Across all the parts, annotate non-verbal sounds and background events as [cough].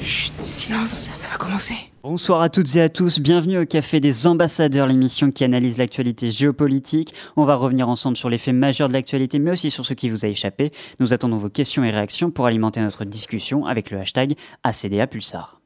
Chut, silence, ça va commencer. Bonsoir à toutes et à tous, bienvenue au Café des Ambassadeurs, l'émission qui analyse l'actualité géopolitique. On va revenir ensemble sur les faits majeurs de l'actualité, mais aussi sur ce qui vous a échappé. Nous attendons vos questions et réactions pour alimenter notre discussion avec le hashtag ACDA Pulsar.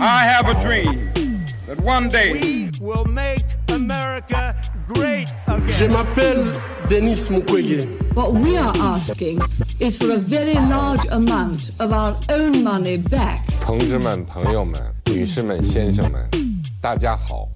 I have a dream that one day We will make America great Je again. m'appelle Denis Mukwege. What we are asking is for a very large amount of our own money back. 同志们、朋友们、女士们、先生们，大家好。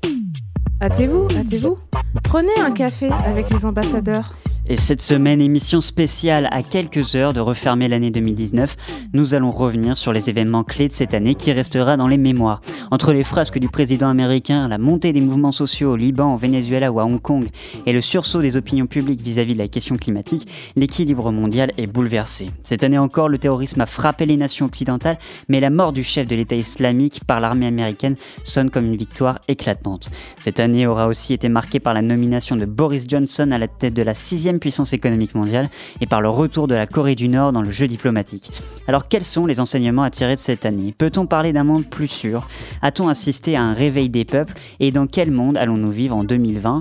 Hâtez-vous, hâtez-vous. Prenez un café avec les ambassadeurs. Et cette semaine, émission spéciale à quelques heures de refermer l'année 2019, nous allons revenir sur les événements clés de cette année qui restera dans les mémoires. Entre les frasques du président américain, la montée des mouvements sociaux au Liban, au Venezuela ou à Hong Kong, et le sursaut des opinions publiques vis-à-vis de la question climatique, l'équilibre mondial est bouleversé. Cette année encore, le terrorisme a frappé les nations occidentales, mais la mort du chef de l'État islamique par l'armée américaine sonne comme une victoire éclatante. Cette année aura aussi été marquée par la nomination de Boris Johnson à la tête de la sixième puissance économique mondiale et par le retour de la Corée du Nord dans le jeu diplomatique. Alors quels sont les enseignements à tirer de cette année? Peut-on parler d'un monde plus sûr? A-t-on assisté à un réveil des peuples? Et dans quel monde allons-nous vivre en 2020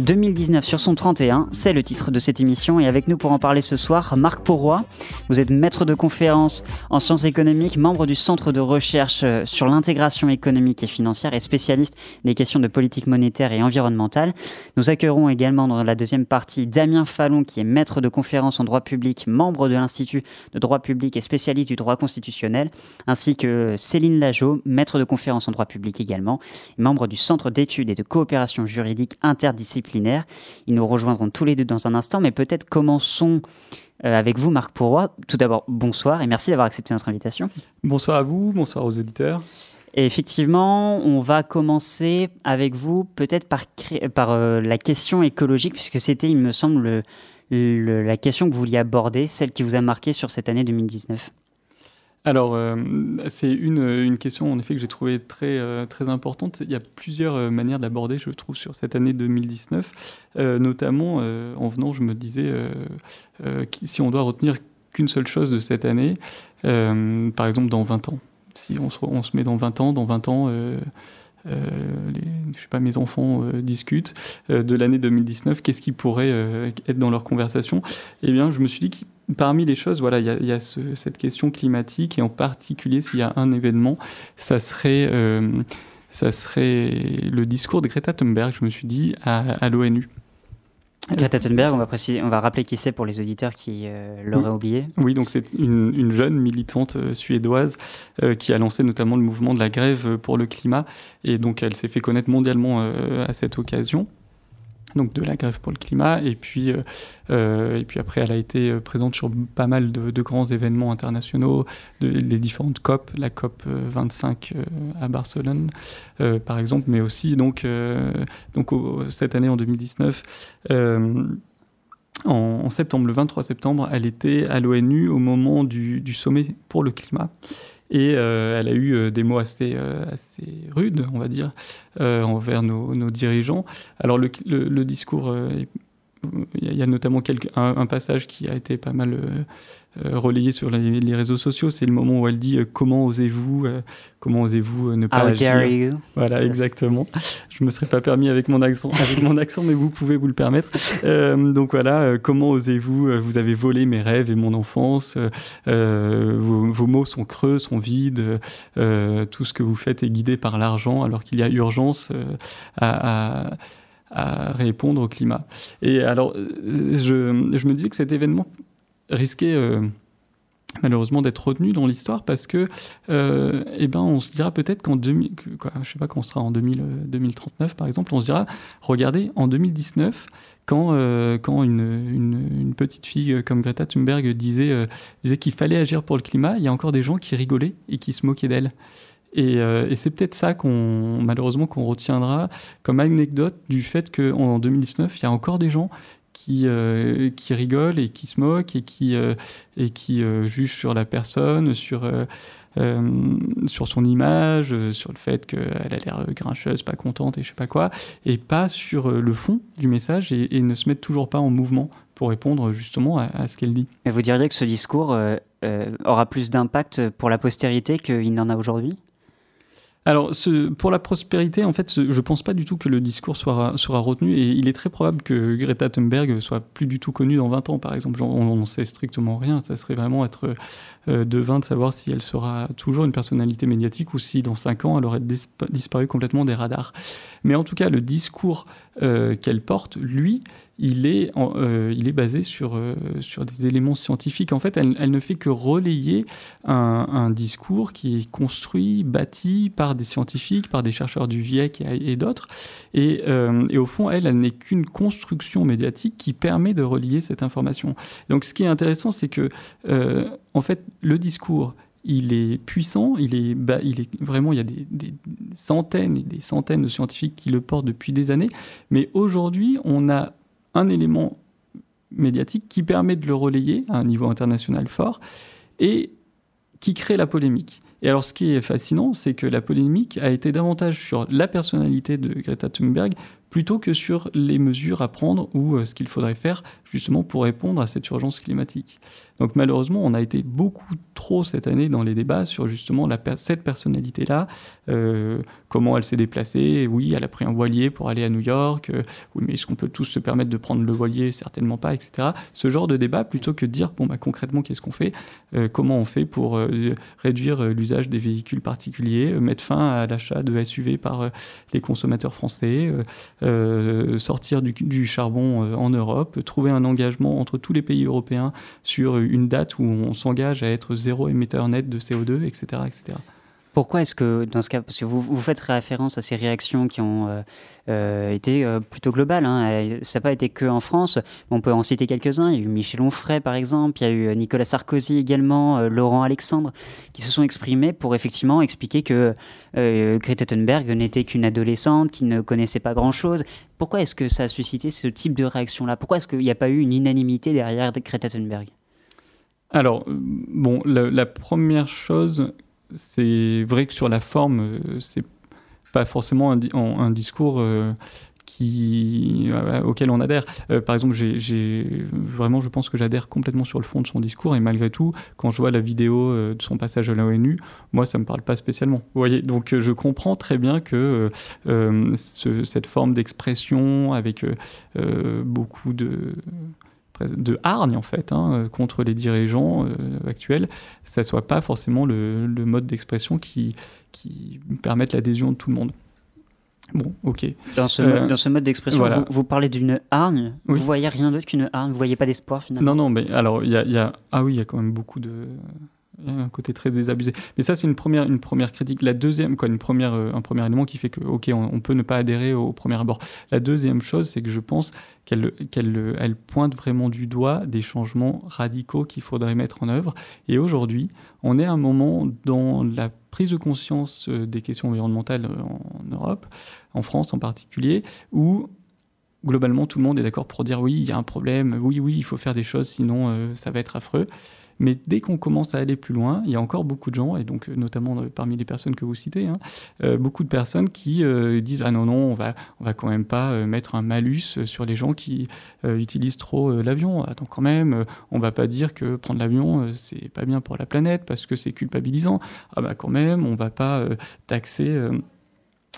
2019 sur son 31, c'est le titre de cette émission et avec nous pour en parler ce soir, Marc Pourroy. Vous êtes maître de conférence en sciences économiques, membre du Centre de recherche euh, sur l'intégration économique et financière et spécialiste des questions de politique monétaire et environnementale. Nous accueillerons également dans la deuxième partie Damien Fallon qui est maître de conférence en droit public, membre de l'Institut de droit public et spécialiste du droit constitutionnel, ainsi que Céline Lageau, maître de conférence en droit public également, membre du Centre d'études et de coopération juridique interdisciplinaire. Ils nous rejoindront tous les deux dans un instant, mais peut-être commençons euh, avec vous, Marc Pourroy. Tout d'abord, bonsoir et merci d'avoir accepté notre invitation. Bonsoir à vous, bonsoir aux auditeurs. Et effectivement, on va commencer avec vous peut-être par, euh, la question écologique, puisque c'était, il me semble, le- le- la question que vous vouliez aborder, celle qui vous a marqué sur cette année 2019. Alors, euh, c'est une, question en effet que j'ai trouvée très, euh, très importante. Il y a plusieurs euh, manières de l'aborder, je trouve, sur cette année 2019. Euh, notamment, en venant, je me disais, si on doit retenir qu'une seule chose de cette année, par exemple dans 20 ans. Si on se, on se met dans 20 ans, dans 20 ans, euh, les, sais pas, mes enfants discutent de l'année 2019, qu'est-ce qui pourrait être dans leur conversation? Eh bien, je me suis dit parmi les choses, voilà, il y a, il y a ce- cette question climatique et en particulier s'il y a un événement, ça serait, euh, ça serait le discours de Greta Thunberg. Je me suis dit à, à l'ONU. Greta Thunberg, on va, préciser, on va rappeler qui c'est pour les auditeurs qui euh, l'auraient oublié. Oui, donc c'est une, une jeune militante euh, suédoise euh, qui a lancé notamment le mouvement de la grève pour le climat et donc elle s'est fait connaître mondialement à cette occasion. Donc de la grève pour le climat et puis euh, euh, et puis après elle a été euh, présente sur pas mal de, grands événements internationaux, de, les différentes COP, la COP euh, 25 euh, à Barcelone par exemple, mais aussi donc donc cette année en 2019. euh, en, en septembre, le 23 septembre, elle était à l'ONU au moment du sommet pour le climat. Et euh, elle a eu euh, des mots assez, euh, assez rudes, on va dire, envers nos, nos dirigeants. Alors le, le- le discours, il y a- notamment quelques- un, un passage qui a été pas mal euh, euh, relayé sur les, les réseaux sociaux. C'est le moment où elle dit euh, Comment osez-vous euh, Comment osez-vous ne pas How agir? dare you? Voilà, Yes. exactement. Je me serais pas permis avec mon accent, avec mon accent, mais vous pouvez vous le permettre. Donc voilà, comment osez-vous Vous avez volé mes rêves et mon enfance. vos, vos mots sont creux, sont vides. tout ce que vous faites est guidé par l'argent, alors qu'il y a urgence à, à- à répondre au climat. Et alors, je, me disais que cet événement risquait euh, malheureusement d'être retenu dans l'histoire parce que, euh, eh ben, on se dira peut-être qu'en 2000, que- quoi, je sais pas quand on sera en 2000, euh, 2039 par exemple, on se dira, regardez, en 2019, quand, quand une, une, petite fille comme Greta Thunberg disait, disait qu'il fallait agir pour le climat, il y a encore des gens qui rigolaient et qui se moquaient d'elle. Et, euh, et c'est peut-être ça qu'on, malheureusement, qu'on retiendra comme anecdote du fait qu'en 2019, il y a encore des gens qui, euh, qui rigolent et qui se moquent et qui, euh, et qui jugent sur la personne, sur, sur son image, sur le fait qu'elle a l'air grincheuse, pas contente et je sais pas quoi, et pas sur le fond du message et, ne se mettre toujours pas en mouvement pour répondre justement à, ce qu'elle dit. Et vous diriez que ce discours aura plus d'impact pour la postérité qu'il n'en a aujourd'hui? Alors, ce, pour la prospérité, en fait, je ne pense pas du tout que le discours sera, sera retenu et il est très probable que Greta Thunberg soit plus du tout connue dans 20 ans, par exemple. on n'en sait strictement rien. Ça serait vraiment être euh, devin de savoir si elle sera toujours une personnalité médiatique ou si dans 5 ans elle aurait disparu complètement des radars. Mais en tout cas, le discours euh, qu'elle porte, lui, il est, euh, il est basé sur, sur des éléments scientifiques. En fait, elle, ne fait que relayer un, discours qui est construit, bâti par des scientifiques, par des chercheurs du GIEC et, d'autres. Et, et, au fond, elle, elle n'est qu'une construction médiatique qui permet de relier cette information. Donc, ce qui est intéressant, c'est que en fait, le discours, il est puissant, il est, il est vraiment, il y a des, centaines et des centaines de scientifiques qui le portent depuis des années, mais aujourd'hui, on a un élément médiatique qui permet de le relayer à un niveau international fort et qui crée la polémique. Et alors, ce qui est fascinant, c'est que la polémique a été davantage sur la personnalité de Greta Thunberg plutôt que sur les mesures à prendre ou euh, ce qu'il faudrait faire justement pour répondre à cette urgence climatique. Donc malheureusement, on a été beaucoup trop cette année dans les débats sur justement cette personnalité-là, euh, comment elle s'est déplacée? Oui, elle a pris un voilier pour aller à New York. Euh, oui, mais est-ce qu'on peut tous se permettre de prendre le voilier? Certainement pas, etc. Ce genre de débat, plutôt que de dire, bon, bah, concrètement, qu'est-ce qu'on fait? Comment on fait pour réduire l'usage des véhicules particuliers, mettre fin à l'achat de SUV par les consommateurs français euh, sortir du, charbon euh, en Europe, trouver un engagement entre tous les pays européens sur une date où on s'engage à être zéro émetteur net de CO2, etc. etc. Pourquoi est-ce que, dans ce cas, parce que vous, vous faites référence à ces réactions qui ont euh, euh, été euh, plutôt globales, hein, ça n'a pas été que en France, on peut en citer quelques-uns, il y a eu Michel Onfray par exemple, il y a eu Nicolas Sarkozy également, Laurent Alexandre, qui se sont exprimés pour effectivement expliquer que Greta Thunberg n'était qu'une adolescente, qui ne connaissait pas grand-chose. Pourquoi est-ce que ça a suscité ce type de réaction-là? Pourquoi est-ce qu'il n'y a pas eu une unanimité derrière Greta Thunberg? Alors, bon, la première chose c'est vrai que sur la forme, euh, c'est pas forcément un, discours euh, euh, auquel on adhère. par exemple, vraiment, je pense que j'adhère complètement sur le fond de son discours, et malgré tout, quand je vois la vidéo de son passage à l'ONU, moi, ça me parle pas spécialement. Vous voyez, donc je comprends très bien que cette forme d'expression avec beaucoup de de hargne en fait hein, euh, contre les dirigeants euh, actuels, ça soit pas forcément le, mode d'expression qui, qui permette l'adhésion de tout le monde. Bon, ok. Dans ce, euh, dans ce mode d'expression, vous, parlez d'une hargne. Vous voyez rien d'autre qu'une hargne? Vous voyez pas d'espoir finalement? Non, non, mais alors il y, y a, ah oui, il y a quand même beaucoup de un côté très désabusé. Mais ça, c'est une première, une première critique. La deuxième, quoi, une première, euh, un premier élément qui fait que, ok, on, peut ne pas adhérer au, premier abord. La deuxième chose, c'est que je pense qu'elle qu'elle elle pointe vraiment du doigt des changements radicaux qu'il faudrait mettre en œuvre. Et aujourd'hui, on est à un moment dans la prise de conscience euh, des questions environnementales euh, en Europe, en France en particulier, où globalement tout le monde est d'accord pour dire oui, il y a un problème, oui, oui, il faut faire des choses, sinon ça va être affreux. Mais dès qu'on commence à aller plus loin, il y a encore beaucoup de gens, et donc euh, notamment euh, parmi les personnes que vous citez, hein, euh, beaucoup de personnes qui disent ah non non, on va on va quand même pas mettre un malus sur les gens qui utilisent trop l'avion. Attends quand même, on va pas dire que prendre l'avion c'est pas bien pour la planète parce que c'est culpabilisant. Ah bah quand même, on va pas taxer.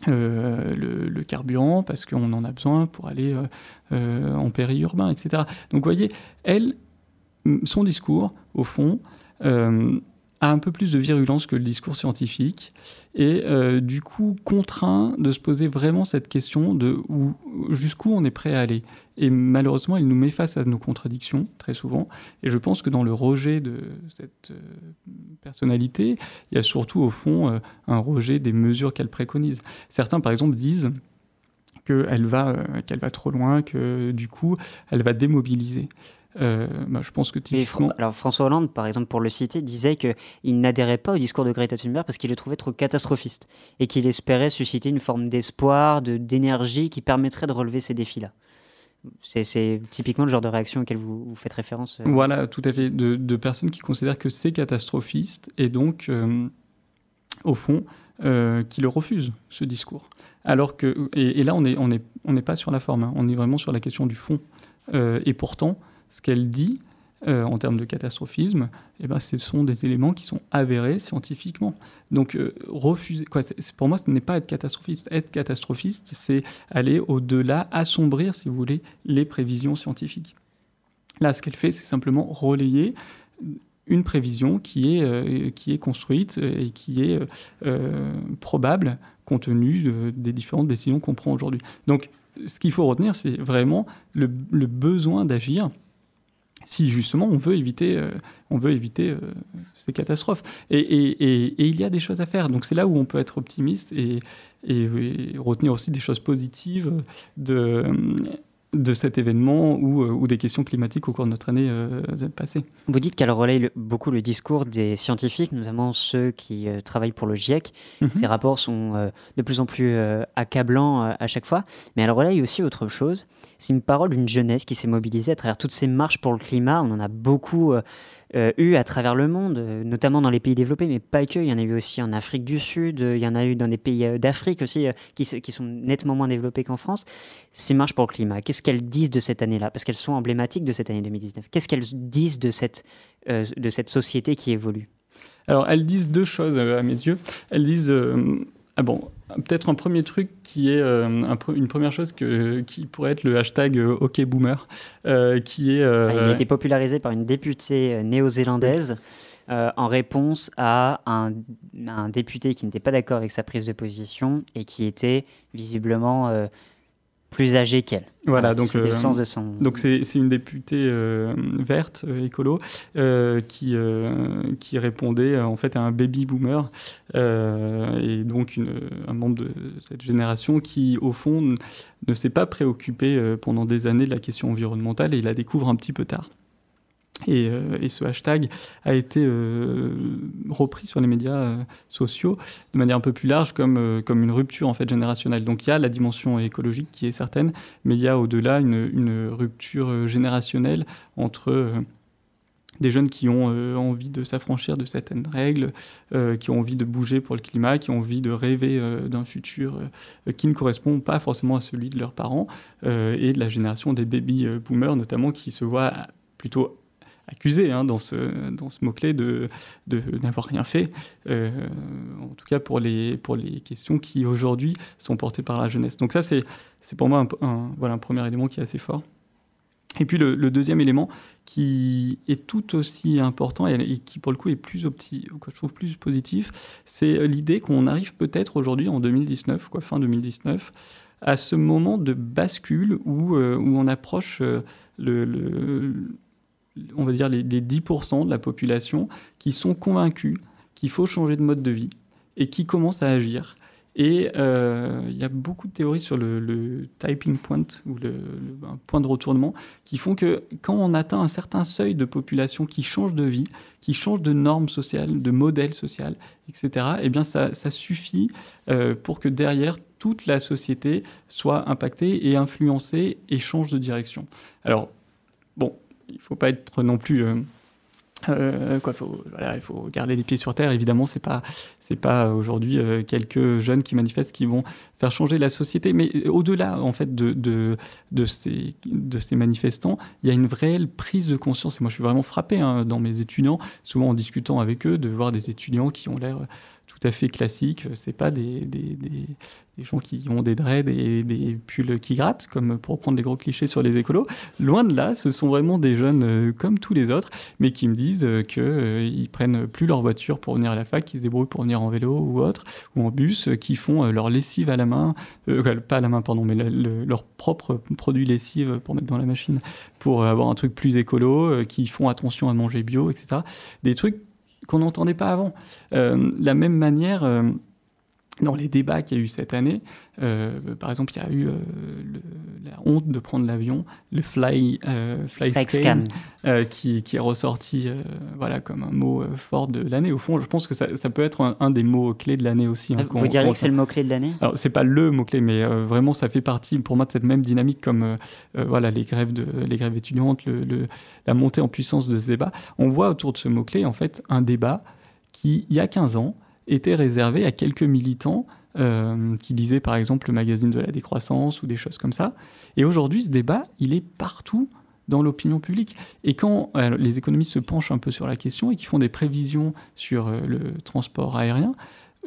le, carburant parce qu'on en a besoin pour aller en périurbain, etc. Donc vous voyez, elle, son discours, au fond, euh, a un peu plus de virulence que le discours scientifique et euh, du coup contraint de se poser vraiment cette question de jusqu'où on est prêt à aller. Et malheureusement, il nous met face à nos contradictions très souvent. Et je pense que dans le rejet de cette euh, personnalité, il y a surtout au fond un rejet des mesures qu'elle préconise. Certains, par exemple, disent qu'elle va, qu'elle va trop loin, que du coup, elle va démobiliser. Euh, bah, je pense que alors François Hollande, par exemple, pour le citer, disait qu'il n'adhérait pas au discours de Greta Thunberg parce qu'il le trouvait trop catastrophiste et qu'il espérait susciter une forme d'espoir, de, d'énergie qui permettrait de relever ces défis-là. C'est, typiquement le genre de réaction auquel vous, vous faites référence. Euh. Voilà, tout à fait. De, personnes qui considèrent que c'est catastrophiste et donc euh, au fond, qui le refuse, ce discours. Alors que, et, là, on n'est on est, on pas sur la forme, hein. on est vraiment sur la question du fond. et pourtant, ce qu'elle dit, euh, en termes de catastrophisme, eh ben, ce sont des éléments qui sont avérés scientifiquement. Donc, euh, refuser, pour moi, ce n'est pas être catastrophiste. Être catastrophiste, c'est aller au-delà, assombrir, si vous voulez, les prévisions scientifiques. Là, ce qu'elle fait, c'est simplement relayer une prévision qui est, euh, qui est construite et qui est probable compte tenu des différentes décisions qu'on prend aujourd'hui. Donc, ce qu'il faut retenir, c'est vraiment le besoin d'agir si justement on veut éviter, euh, on veut éviter euh, ces catastrophes. Et, il y a des choses à faire. Donc c'est là où on peut être optimiste et, retenir aussi des choses positives de cet événement ou, euh, ou, des questions climatiques au cours de notre année euh, passée. Vous dites qu'elle relaye beaucoup le discours des scientifiques, notamment ceux qui euh, travaillent pour le GIEC. Mhm. Ces rapports sont de plus en plus accablants à chaque fois, mais elle relaye aussi autre chose. C'est une parole d'une jeunesse qui s'est mobilisée à travers toutes ces marches pour le climat. On en a beaucoup euh, eu à travers le monde, euh, notamment dans les pays développés, mais pas que. Il y en a eu aussi en Afrique du Sud, euh, il y en a eu dans des pays d'Afrique aussi qui, sont nettement moins développés qu'en France. Ces marches pour le climat, qu'est-ce qu'elles disent de cette année-là? Parce qu'elles sont emblématiques de cette année 2019. Qu'est-ce qu'elles disent de cette, de cette société qui évolue? Alors, elles disent deux choses à mes yeux. Elles disent ah bon, peut-être un premier truc qui est euh, une première chose que, qui pourrait être le hashtag euh, OkBoomer, euh, qui est. Ah, il a été popularisé par une députée néo-zélandaise. en réponse à un, un député qui n'était pas d'accord avec sa prise de position et qui était visiblement plus âgée qu'elle. Voilà, donc c'était le sens de son. Donc c'est une députée euh, verte euh, écolo euh, qui qui répondait en fait à un baby boomer et donc une, un membre de cette génération qui au fond ne s'est pas préoccupé pendant des années de la question environnementale et il la découvre un petit peu tard. Euh, et, ce hashtag a été euh, repris sur les médias euh, sociaux de manière un peu plus large comme, comme une rupture en fait générationnelle. Donc il y a la dimension écologique qui est certaine, mais il y a au-delà une, une, rupture générationnelle entre des jeunes qui ont envie de s'affranchir de certaines règles, qui ont envie de bouger pour le climat, qui ont envie de rêver d'un futur qui ne correspond pas forcément à celui de leurs parents, et de la génération des baby boomers notamment qui se voient plutôt accusé hein, dans ce, mot-clé de, n'avoir rien fait, euh, en tout cas pour les, questions qui aujourd'hui sont portées par la jeunesse. Donc ça, c'est, pour moi un, premier élément qui est assez fort. Et puis le, deuxième élément qui est tout aussi important et, qui pour le coup est plus opti, je trouve plus positif, c'est l'idée qu'on arrive peut-être aujourd'hui en 2019, quoi, fin 2019, à ce moment de bascule où, euh, où on approche euh, le on va dire, les, 10% de la population qui sont convaincus qu'il faut changer de mode de vie et qui commencent à agir. Et euh, il y a beaucoup de théories sur le, typing point, ou le, point de retournement, qui font que quand on atteint un certain seuil de population qui change de vie, qui change de normes sociales, de modèles social, etc., eh bien ça, suffit euh, pour que derrière, toute la société soit impactée et influencée et change de direction. Alors, il faut pas être non plus. Euh, euh, quoi, faut, voilà, il faut garder les pieds sur terre. Évidemment, c'est pas c'est pas aujourd'hui euh, quelques jeunes qui manifestent qui vont faire changer la société, mais au-delà en fait de, de, de, ces de ces manifestants, il y a une vraie prise de conscience. Et moi, je suis vraiment frappé hein, dans mes étudiants, souvent en discutant avec eux, de voir des étudiants qui ont l'air tout à fait classique. C'est pas des, gens qui ont des dreads et des pulls qui grattent, comme pour prendre des gros clichés sur les écolos. Loin de là, ce sont vraiment des jeunes euh, comme tous les autres, mais qui me disent euh, qu'ils euh, prennent plus leur voiture pour venir à la fac, qu'ils se débrouillent pour venir en vélo ou autre, ou en bus, qui font leur lessive à la main, pas à la main, pardon, mais leur propre produit lessive pour mettre dans la machine, pour avoir un truc plus écolo, qui font attention à manger bio, etc. Des trucs qu'on n'entendait pas avant. Euh, la même manière, euh, dans les débats qu'il y a eu cette année, euh, par exemple, il y a eu la honte de prendre l'avion, le fly, fly, scam, qui, qui, est ressorti voilà, comme un mot fort de l'année. Au fond, je pense que ça, ça peut être un, des mots clés de l'année aussi. Hein, Vous diriez que c'est le mot clé de l'année? Alors, c'est pas le mot clé, mais vraiment, ça fait partie pour moi de cette même dynamique comme voilà, les, grèves de, les grèves étudiantes, le, la montée en puissance de ce débat. On voit autour de ce mot clé, en fait, un débat qui, il y a 15 ans, était réservé à quelques militants euh, qui lisaient par exemple le magazine de la décroissance ou des choses comme ça. Et aujourd'hui, ce débat, il est partout dans l'opinion publique. Et quand euh, les économistes se penchent un peu sur la question et qui font des prévisions sur euh, le transport aérien,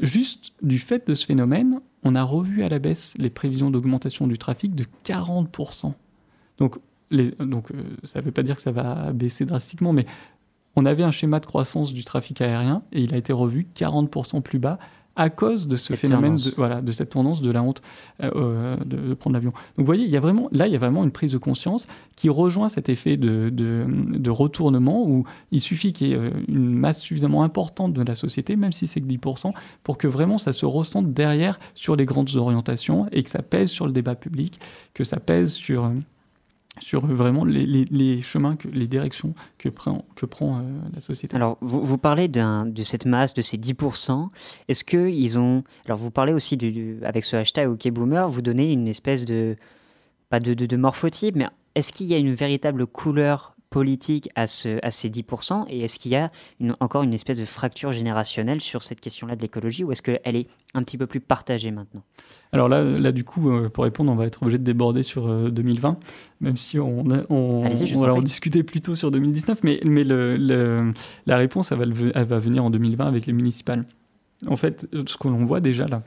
juste du fait de ce phénomène, on a revu à la baisse les prévisions d'augmentation du trafic de 40%. Donc, donc ça ne veut pas dire que ça va baisser drastiquement, mais on avait un schéma de croissance du trafic aérien et il a été revu 40% plus bas à cause de ce Cette phénomène, de, voilà, de cette tendance de la honte euh, euh, de, de prendre l'avion. Donc vous voyez, il y a vraiment, là, il y a vraiment une prise de conscience qui rejoint cet effet de, de, de retournement où il suffit qu'il y ait euh, une masse suffisamment importante de la société, même si c'est que 10%, pour que vraiment ça se ressente derrière sur les grandes orientations et que ça pèse sur le débat public, que ça pèse sur, sur vraiment les, les- chemins, que, les directions que prend, que prend euh, la société. Alors, vous, vous parlez de cette masse, de ces 10%. Est-ce qu'ils ont. Alors, vous parlez aussi, du, avec ce hashtag OK Boomer, vous donnez une espèce de. Pas de, de morphotype, mais est-ce qu'il y a une véritable couleur politique à, ce, à ces 10% Et est-ce qu'il y a une- encore une espèce de fracture générationnelle sur cette question-là de l'écologie Ou est-ce qu'elle est un petit peu plus partagée maintenant? Alors là, là du coup, euh, pour répondre, on va être obligé de déborder sur euh, 2020, même si on, a- on, vous en discutait plutôt sur 2019, mais, mais le, le- la réponse, elle va, elle va venir en 2020 avec les municipales. En fait, ce que l'on voit déjà là,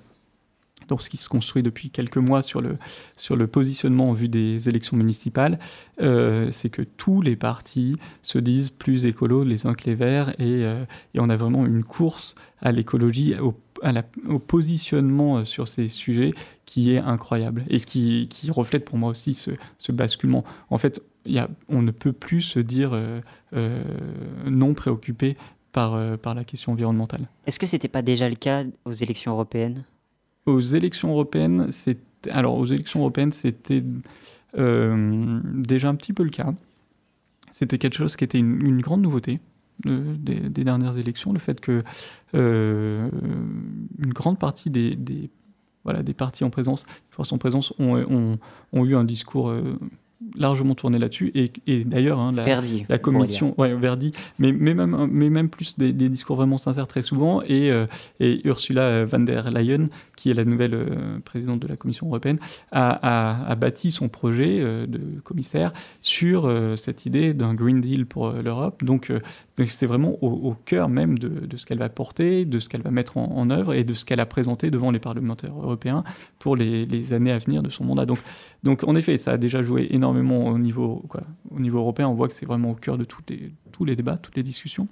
donc ce qui se construit depuis quelques mois sur le, sur le positionnement en vue des élections municipales, euh, c'est que tous les partis se disent plus écolos les uns que les verts, et, euh, et on a vraiment une course à l'écologie, au, positionnement euh, sur ces sujets qui est incroyable, et ce qui, qui reflète pour moi aussi ce, ce basculement. En fait, y a, on ne peut plus se dire non préoccupé par, par la question environnementale. Est-ce que c'était pas déjà le cas aux élections européennes? Aux élections européennes, c'est alors aux élections européennes, c'était euh, déjà un petit peu le cas. C'était quelque chose qui était une, grande nouveauté euh, des, dernières élections, le fait que euh, une grande partie des, voilà, des partis en présence, des forces en présence, ont, eu un discours largement tourné là-dessus. Et, et d'ailleurs, hein, la, Verdi. la commission, ouais, Verdi, mais, mais, même, mais même plus des, des discours vraiment sincères très souvent, et, euh, et Ursula von der Leyen, qui est la nouvelle euh, présidente de la Commission européenne, a, a- a bâti son projet euh, de commissaire sur cette idée d'un Green Deal pour l'Europe. Donc donc c'est vraiment au, au cœur même de, de ce qu'elle va porter, de ce qu'elle va mettre en, en œuvre et de ce qu'elle a présenté devant les parlementaires européens pour les, les années à venir de son mandat. Donc, donc en effet, ça a déjà joué énormément au niveau, au niveau européen. On voit que c'est vraiment au cœur de les- tous les débats, toutes les discussions.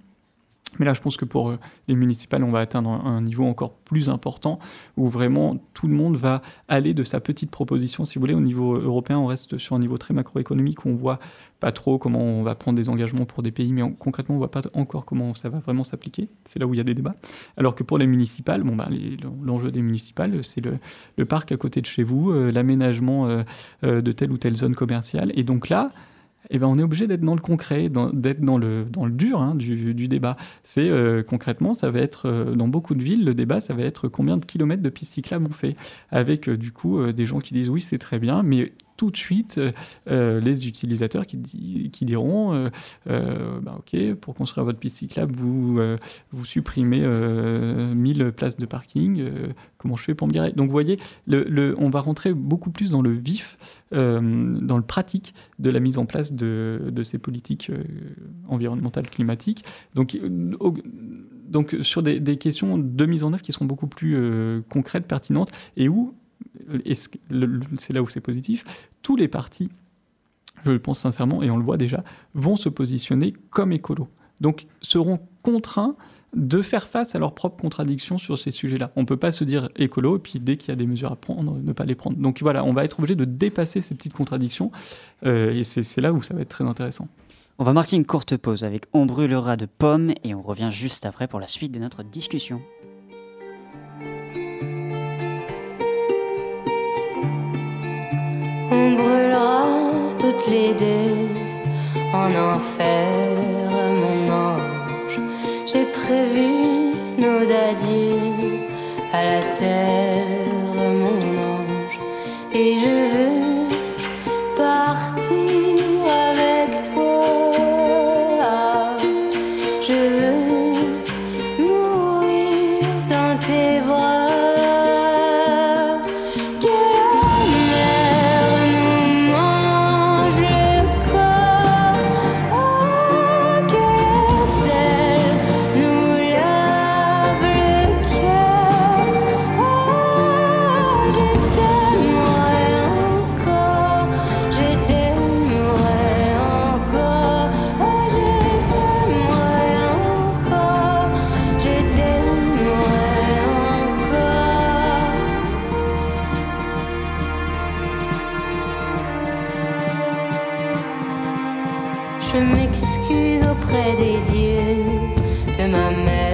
Mais là, je pense que pour euh, les municipales, on va atteindre un, niveau encore plus important où vraiment tout le monde va aller de sa petite proposition. Si vous voulez, au niveau européen, on reste sur un niveau très macroéconomique où on voit pas trop comment on va prendre des engagements pour des pays, mais on- concrètement, on voit pas encore comment ça va vraiment s'appliquer. C'est là où il y a des débats. Alors que pour les municipales, bon, bah, l'enjeu des municipales, c'est le, parc à côté de chez vous, euh, l'aménagement euh, de telle ou telle zone commerciale. Et donc là, eh ben, on est obligé d'être dans le concret, d'être dans le, dans le dur hein, du, débat. C'est euh, concrètement, ça va être euh, dans beaucoup de villes, le débat, ça va être combien de kilomètres de pistes cyclables on fait, avec euh, du coup des gens qui disent oui c'est très bien, mais tout de suite euh, euh, les utilisateurs qui, qui diront euh, euh, bah, ok pour construire votre piste cyclable vous vous supprimez euh, 1000 places de parking comment je fais pour me garer? Donc vous voyez le, le- on va rentrer beaucoup plus dans le vif dans le pratique de la mise en place de, de ces politiques environnementales climatiques. Donc donc sur des, questions de mise en œuvre qui sont beaucoup plus concrètes pertinentes et où c'est là où c'est positif tous les partis je le pense sincèrement, et on le voit déjà, vont se positionner comme écolos. Donc seront contraints de faire face à leurs propres contradictions sur ces sujets-là. On ne peut pas se dire écolo, et puis dès qu'il y a des mesures à prendre, ne pas les prendre. Donc voilà, on va être obligé de dépasser ces petites contradictions, euh, et c'est là où ça va être très intéressant. On va marquer une courte pause avec On brûlera de pommes et on revient juste après pour la suite de notre discussion. On brûlera toutes les deux en enfer, mon ange. J'ai prévu nos adieux à la terre, Je m'excuse auprès des dieux de ma mère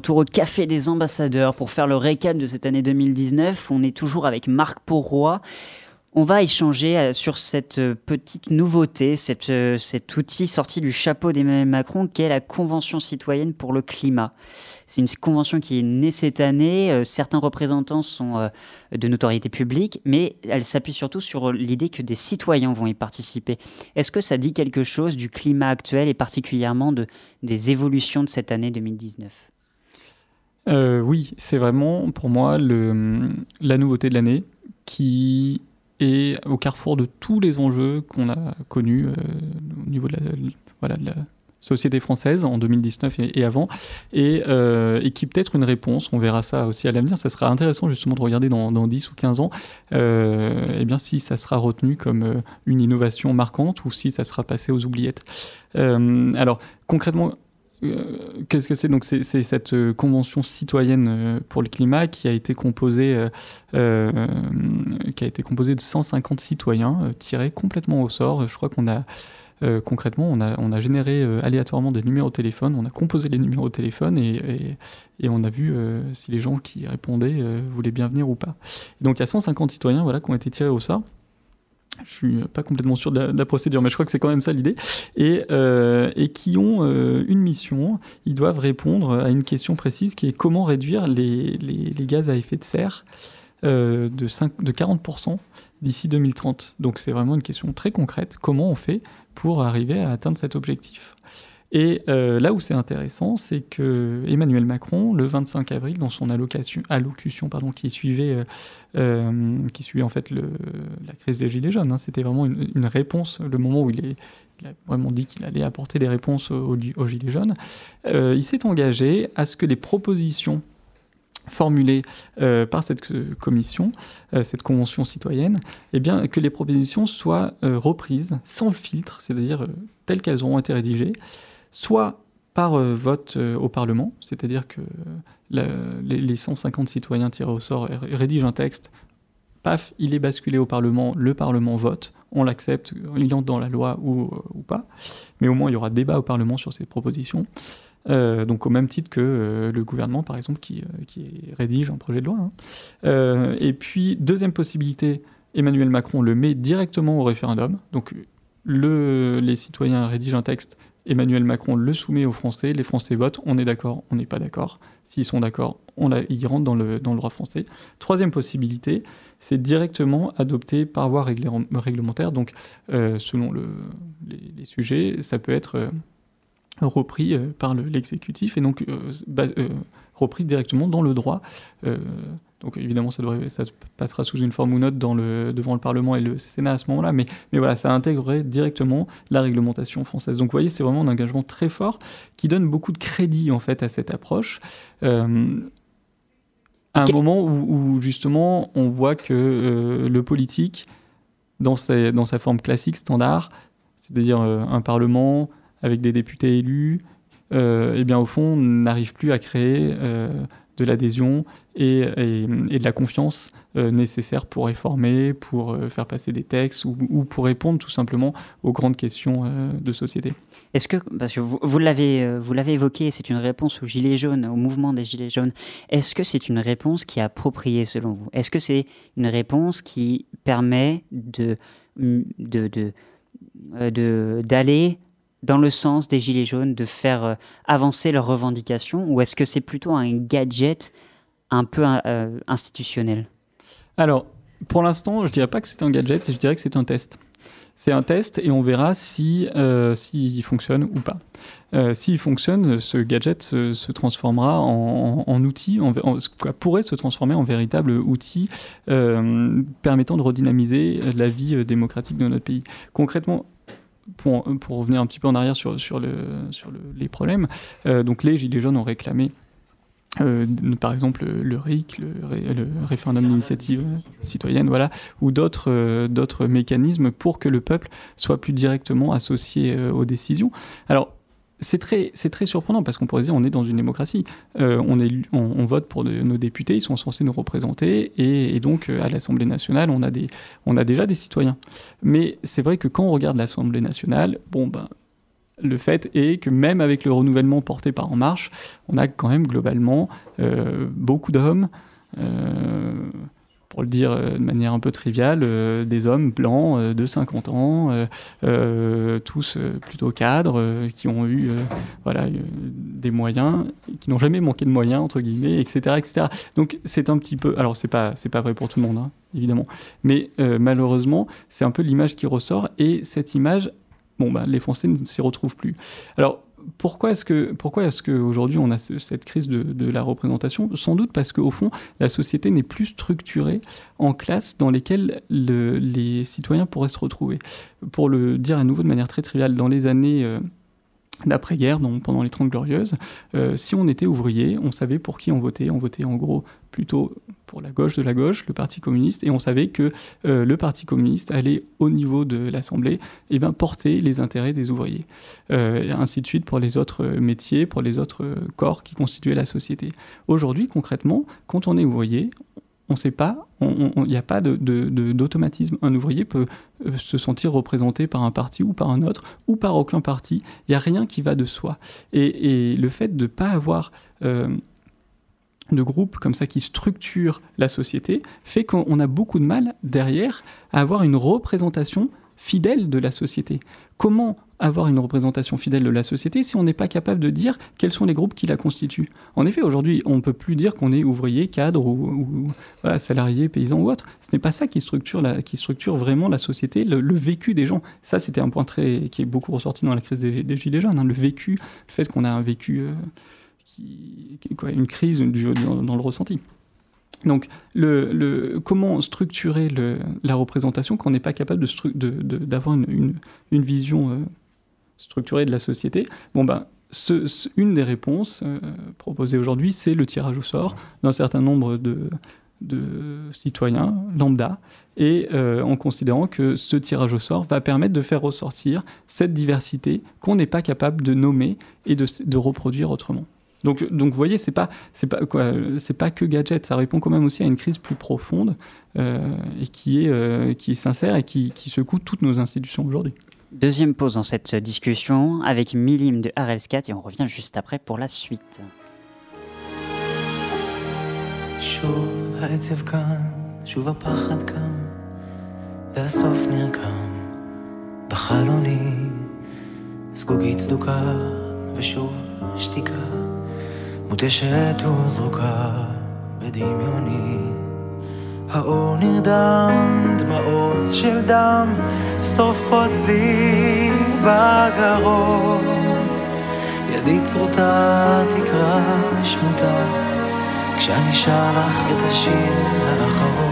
retour au Café des Ambassadeurs pour faire le récap de cette année 2019. On est toujours avec Marc Pourroy. On va échanger euh, sur cette euh, petite nouveauté, euh, cet outil sorti du chapeau d'Emmanuel Macron, qui est la Convention citoyenne pour le climat. C'est une convention qui est née cette année. Certains représentants sont de notoriété publique, mais elle s'appuie surtout sur l'idée que des citoyens vont y participer. Est-ce que ça dit quelque chose du climat actuel et particulièrement de, des évolutions de cette année 2019 Euh, oui, c'est vraiment pour moi la nouveauté de l'année qui est au carrefour de tous les enjeux qu'on a connus euh, au niveau de la, société française en 2019 et, et avant, et, euh, et qui peut être une réponse, on verra ça aussi à l'avenir, ça sera intéressant justement de regarder dans, dans 10 ou 15 ans, euh, eh bien si ça sera retenu comme une innovation marquante ou si ça sera passé aux oubliettes. Alors concrètement, euh, Qu'est-ce que c'est? Donc c'est cette euh, convention citoyenne euh, pour le climat qui a été composée, qui a été composée de 150 citoyens tirés complètement au sort. Je crois qu'on a concrètement, on a, on a généré aléatoirement des numéros de téléphone, on a composé les numéros de téléphone et, et, on a vu si les gens qui répondaient voulaient bien venir ou pas. Donc il y a 150 citoyens voilà, qui ont été tirés au sort. Je suis pas complètement sûr de la, procédure, mais je crois que c'est quand même ça l'idée. Et, euh, et qui ont euh, une mission. Ils doivent répondre à une question précise qui est comment réduire les, les, les gaz à effet de serre euh, de, 5, de 40% d'ici 2030. Donc c'est vraiment une question très concrète. Comment on fait pour arriver à atteindre cet objectif? Et euh, là où c'est intéressant, c'est que Emmanuel Macron, le 25 avril, dans son allocution pardon, qui suivait, euh, euh, qui suivait en fait la crise des Gilets jaunes, hein, c'était vraiment une, réponse, le moment où il, a vraiment dit qu'il allait apporter des réponses aux, Gilets jaunes, il s'est engagé à ce que les propositions formulées par cette commission, cette convention citoyenne, eh bien, que les propositions soient reprises sans filtre, c'est-à-dire telles qu'elles auront été rédigées, soit par euh, vote euh, au Parlement, c'est-à-dire que les, les 150 citoyens tirés au sort rédigent un texte, paf, il est basculé au Parlement, le Parlement vote, on l'accepte, il entre dans la loi ou, ou pas, mais au moins il y aura débat au Parlement sur ces propositions. Euh, donc au même titre que euh, le gouvernement, par exemple, qui, euh, rédige un projet de loi. Hein. Euh, et puis, deuxième possibilité, Emmanuel Macron le met directement au référendum. Donc le, les citoyens rédigent un texte, Emmanuel Macron le soumet aux Français, les Français votent, on est d'accord, on n'est pas d'accord. S'ils sont d'accord, on la- il rentre dans le, droit français. Troisième possibilité, c'est directement adopté par voie régl- réglementaire. Donc, euh, selon le- les, sujets, ça peut être euh, repris euh, par le- l'exécutif et donc repris directement dans le droit. Euh, donc évidemment, ça, devrait, ça passera sous une forme ou dans le, devant le Parlement et le Sénat à ce moment-là, mais, mais voilà, ça intégrerait directement la réglementation française. Donc vous voyez, c'est vraiment un engagement très fort qui donne beaucoup de crédit en fait à cette approche. Euh, à un Quel- moment où, où, justement on voit que euh, le politique, dans, ses- dans sa forme classique, standard, c'est-à-dire euh, un Parlement avec des députés élus, euh, eh bien au fond, n'arrive plus à créer euh, de l'adhésion et, de la confiance euh, nécessaire pour réformer, pour euh, faire passer des textes ou, ou pour répondre tout simplement aux grandes questions euh, de société. Est-ce que, parce que vous, euh, vous l'avez évoqué, c'est une réponse aux Gilets jaunes, au mouvement des Gilets jaunes. Est-ce que c'est une réponse qui est appropriée selon vous? Est-ce que c'est une réponse qui permet de, de, de- d'aller dans le sens des Gilets jaunes, de faire euh, avancer leurs revendications Ou est-ce que c'est plutôt un gadget un peu euh, institutionnel? Alors, pour l'instant, je dirais pas que c'est un gadget, je dirais que c'est un test. C'est un test et on verra si euh, s'il fonctionne ou pas. Euh, s'il fonctionne, ce gadget se, transformera en, outil, pourrait se transformer en véritable outil euh, permettant de redynamiser la vie démocratique de notre pays. Concrètement, pour, pour revenir un petit peu en arrière sur, sur, le, sur le- les problèmes, euh, donc les Gilets jaunes ont réclamé euh, par exemple le RIC, le, ré- le référendum d'initiative citoyenne, voilà, ou d'autres euh, mécanismes pour que le peuple soit plus directement associé euh, aux décisions. Alors c'est très, c'est très surprenant parce qu'on pourrait dire on est dans une démocratie. Euh, on, vote pour nos députés, ils sont censés nous représenter et, donc euh, à l'Assemblée nationale on a, des, on a déjà des citoyens. Mais c'est vrai que quand on regarde l'Assemblée nationale, bon ben le fait est que même avec le renouvellement porté par En Marche, on a quand même globalement euh, beaucoup d'hommes, pour le dire euh, de manière un peu triviale, euh, des hommes blancs euh, de 50 ans, tous plutôt cadres, qui ont eu voilà, des moyens, qui n'ont jamais manqué de moyens, entre guillemets, etc. etc. Donc c'est un petit peu... Alors c'est pas, pas vrai pour tout le monde, hein, évidemment. Mais malheureusement, c'est un peu l'image qui ressort, et cette image bon, bah, les Français ne s'y retrouvent plus. Alors, pourquoi est-ce que pourquoi qu'aujourd'hui on a ce- cette crise de, la représentation? Sans doute parce qu'au fond, la société n'est plus structurée en classes dans lesquelles le- les citoyens pourraient se retrouver. Pour le dire à nouveau de manière très triviale, dans les années euh, d'après-guerre, donc pendant les Trente Glorieuses, euh, si on était ouvrier, on savait pour qui on votait. On votait en gros plutôt pour la gauche de la gauche, le Parti communiste, et on savait que euh, le Parti communiste allait au niveau de l'Assemblée eh ben, porter les intérêts des ouvriers. Euh, et ainsi de suite pour les autres métiers, pour les autres corps qui constituaient la société. Aujourd'hui, concrètement, quand on est ouvrier, on ne sait pas, il n'y a pas d'automatisme. Un ouvrier peut euh, se sentir représenté par un parti ou par un autre, ou par aucun parti. Il n'y a rien qui va de soi. Et, le fait de ne pas avoir euh, de groupes comme ça qui structurent la société fait qu'on a beaucoup de mal derrière à avoir une représentation fidèle de la société. Comment avoir une représentation fidèle de la société si on n'est pas capable de dire quels sont les groupes qui la constituent En effet, aujourd'hui, on ne peut plus dire qu'on est ouvrier, cadre ou, salarié, paysan ou autre. Ce n'est pas ça qui structure, qui structure vraiment la société, le, vécu des gens. Ça, c'était un point très, qui est beaucoup ressorti dans la crise des, des Gilets jaunes, hein, le vécu, le fait qu'on a un vécu, euh, une crise dans, le ressenti. Donc, comment structurer la représentation quand on n'est pas capable d'avoir une vision euh, structurée de la société Bon, ben, une des réponses euh, proposées aujourd'hui, c'est le tirage au sort d'un certain nombre de, de citoyens lambda, et euh, en considérant que ce tirage au sort va permettre de faire ressortir cette diversité qu'on n'est pas capable de nommer et de, de reproduire autrement. Donc, donc vous voyez, c'est pas, c'est pas quoi, c'est pas que gadget. Ça répond quand même aussi à une crise plus profonde euh, et qui est, euh, qui est sincère et qui, qui secoue toutes nos institutions aujourd'hui. Deuxième pause dans cette discussion avec Milim de Arelscat et on revient juste après pour la suite. שוב העצב כאן, שוב הפחד כאן, והסוף נרקם בחלוני, זגוגית צדוקה, ושוב שתיקה, מותשת וזרוקה בדמיוני. האור נרדם, דמעות של דם שורפות לי בגרון. ידי צרוטה תקרא שמוטה, כשאני שר לך את השיר האחרון.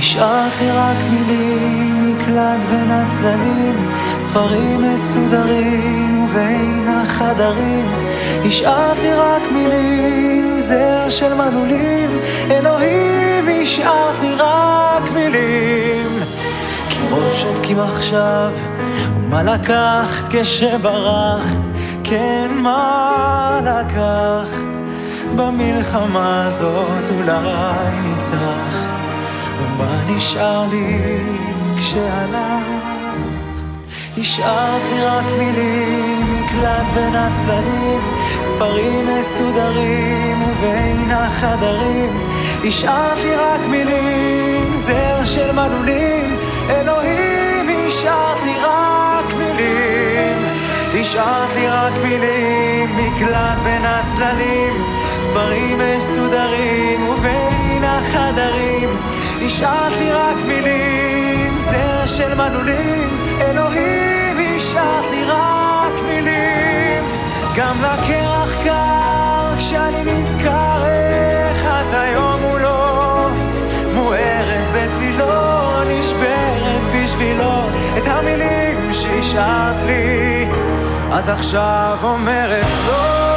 לי רק מילים, מקלט בין הצללים, ספרים מסודרים ובין החדרים. השארת רק מילים, זר של מנעולים, אלוהים, השארת רק מילים. קירות שותקים עכשיו, ומה לקחת כשברחת? כן, מה לקחת? במלחמה הזאת אולי ניצחת. ומה נשאר לי כשהלכת? השארת לי רק מילים, מקלט בין הצללים, ספרים מסודרים ובין החדרים. השארת לי רק מילים, זר של מנעולים, אלוהים, השארת לי רק מילים. השארת לי רק מילים, מקלט בין הצללים, ספרים מסודרים ובין החדרים. השארת לי רק מילים, זר של מנעולים, אלוהים, השארת לי רק מילים. גם לקרח קר כשאני נזכר איך את היום מולו, מוארת בצילו, נשברת בשבילו, את המילים שהשארת לי, את עכשיו אומרת לא.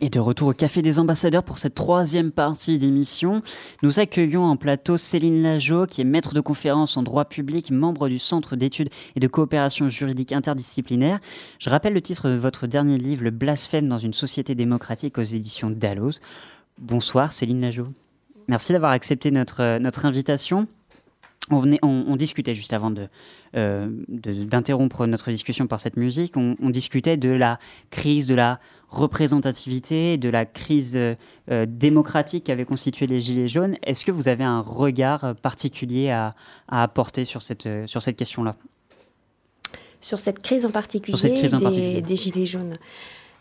Et de retour au Café des Ambassadeurs pour cette troisième partie d'émission. Nous accueillons en plateau Céline Lajo, qui est maître de conférence en droit public, membre du Centre d'études et de coopération juridique interdisciplinaire. Je rappelle le titre de votre dernier livre, Le blasphème dans une société démocratique aux éditions Dalloz. Bonsoir Céline Lajo. Merci d'avoir accepté notre, notre invitation. On, venait, on, on discutait juste avant de, euh, de- d'interrompre notre discussion par cette musique. On, on discutait de la crise de la représentativité, de la crise euh, euh, démocratique qu'avaient constitué les Gilets jaunes. Est-ce que vous avez un regard particulier à, à apporter sur cette, sur cette question-là? Sur cette crise en particulier, Sur cette crise en des, particulier. des gilets jaunes.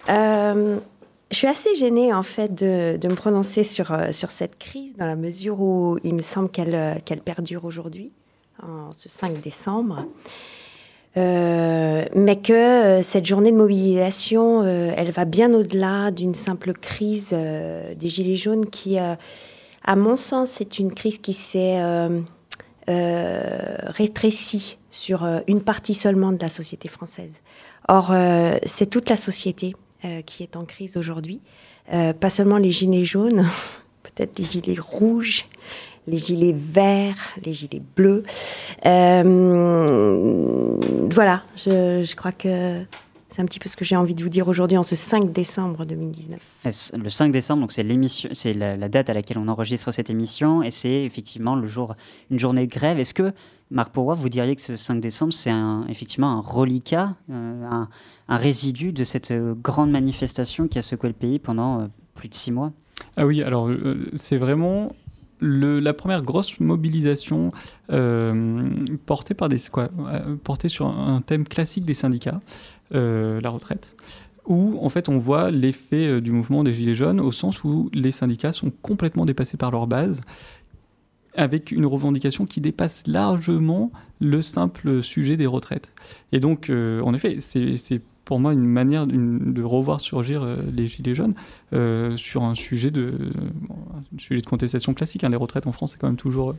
Euh, je suis assez gênée en fait de, de me prononcer sur, euh, sur cette crise dans la mesure où il me semble qu'elle euh, qu'elle perdure aujourd'hui, en ce 5 décembre. Euh, mais que cette journée de mobilisation, elle va bien au-delà d'une simple crise des Gilets jaunes qui, à mon sens, c'est une crise qui s'est rétrécie sur une partie seulement de la société française. Or, c'est toute la société euh, qui est en crise aujourd'hui, Euh, pas seulement les gilets jaunes, [laughs] peut-être les gilets rouges, les gilets verts, les gilets bleus. Euh, voilà, je, crois que c'est un petit peu ce que j'ai envie de vous dire aujourd'hui en ce 5 décembre 2019. Est-ce- Le 5 décembre, donc c'est l'émission, c'est la, date à laquelle on enregistre cette émission, et c'est effectivement le jour, une journée de grève. Est-ce que Marc Pourroy, vous diriez que ce 5 décembre, c'est effectivement un reliquat, un résidu de cette euh, grande manifestation qui a secoué le pays pendant euh, plus de six mois Ah oui, alors euh, c'est vraiment la première grosse mobilisation portée, par des, quoi, portée sur un, thème classique des syndicats, la retraite, où en fait on voit l'effet du mouvement des Gilets jaunes au sens où les syndicats sont complètement dépassés par leur base avec une revendication qui dépasse largement le simple sujet des retraites. Et donc, en effet, c'est pour moi une manière de revoir surgir les Gilets jaunes sur un sujet de, sujet de contestation classique. Hein. Les retraites en France, c'est quand même toujours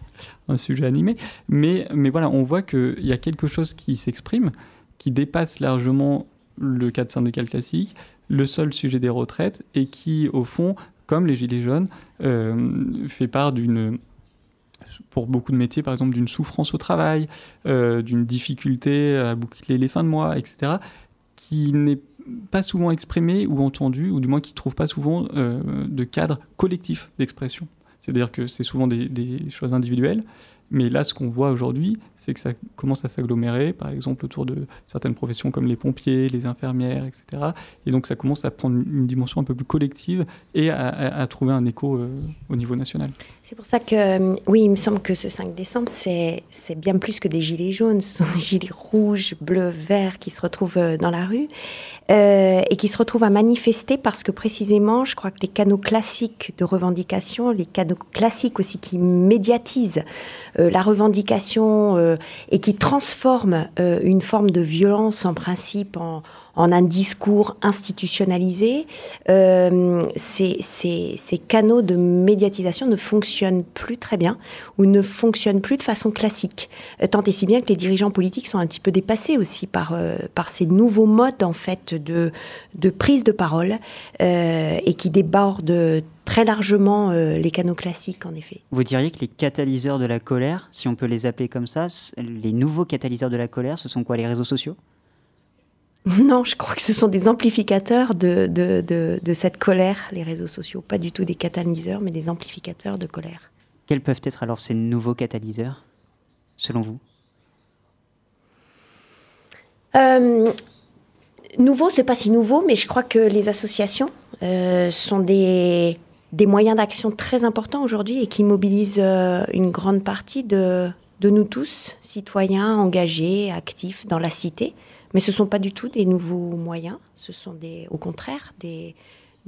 un sujet animé. Mais, mais voilà, on voit qu'il y a quelque chose qui s'exprime, qui dépasse largement le cadre syndical classique, le seul sujet des retraites, et qui, au fond, comme les Gilets jaunes, fait part d'une pour beaucoup de métiers, par exemple, d'une souffrance au travail, euh, d'une difficulté à boucler les fins de mois, etc., qui n'est pas souvent exprimée ou entendue, ou du moins qui ne trouve pas souvent euh, de cadre collectif d'expression. C'est-à-dire que c'est souvent des, des, choses individuelles, mais là, ce qu'on voit aujourd'hui, c'est que ça commence à s'agglomérer, par exemple, autour de certaines professions comme les pompiers, les infirmières, etc. Et donc, ça commence à prendre une dimension un peu plus collective et à, trouver un écho euh, au niveau national. C'est pour ça que, euh, oui, il me semble que ce 5 décembre, c'est bien plus que des gilets jaunes. Ce sont [laughs] des gilets rouges, bleus, verts qui se retrouvent euh, dans la rue euh, et qui se retrouvent à manifester parce que précisément, je crois que les canaux classiques de revendication, les canaux classiques aussi qui médiatisent la revendication et qui transforment une forme de violence en principe en, en un discours institutionnalisé, euh, ces, canaux de médiatisation ne fonctionnent plus très bien ou ne fonctionnent plus de façon classique. Euh, tant et si bien que les dirigeants politiques sont un petit peu dépassés aussi par, euh, ces nouveaux modes en fait de prise de parole et qui débordent très largement les canaux classiques, en effet. Vous diriez que les catalyseurs de la colère, si on peut les appeler comme ça, les nouveaux catalyseurs de la colère, ce sont quoi Les réseaux sociaux? [laughs] Non, je crois que ce sont des amplificateurs de, de, cette colère, les réseaux sociaux. Pas du tout des catalyseurs, mais des amplificateurs de colère. Quels peuvent être alors ces nouveaux catalyseurs, selon vous? Euh, Nouveau, c'est pas si nouveau, mais je crois que les associations euh, sont des, des moyens d'action très importants aujourd'hui et qui mobilisent euh, une grande partie de, de nous tous, citoyens engagés, actifs dans la cité. Mais ce ne sont pas du tout des nouveaux moyens, ce sont des, au contraire des,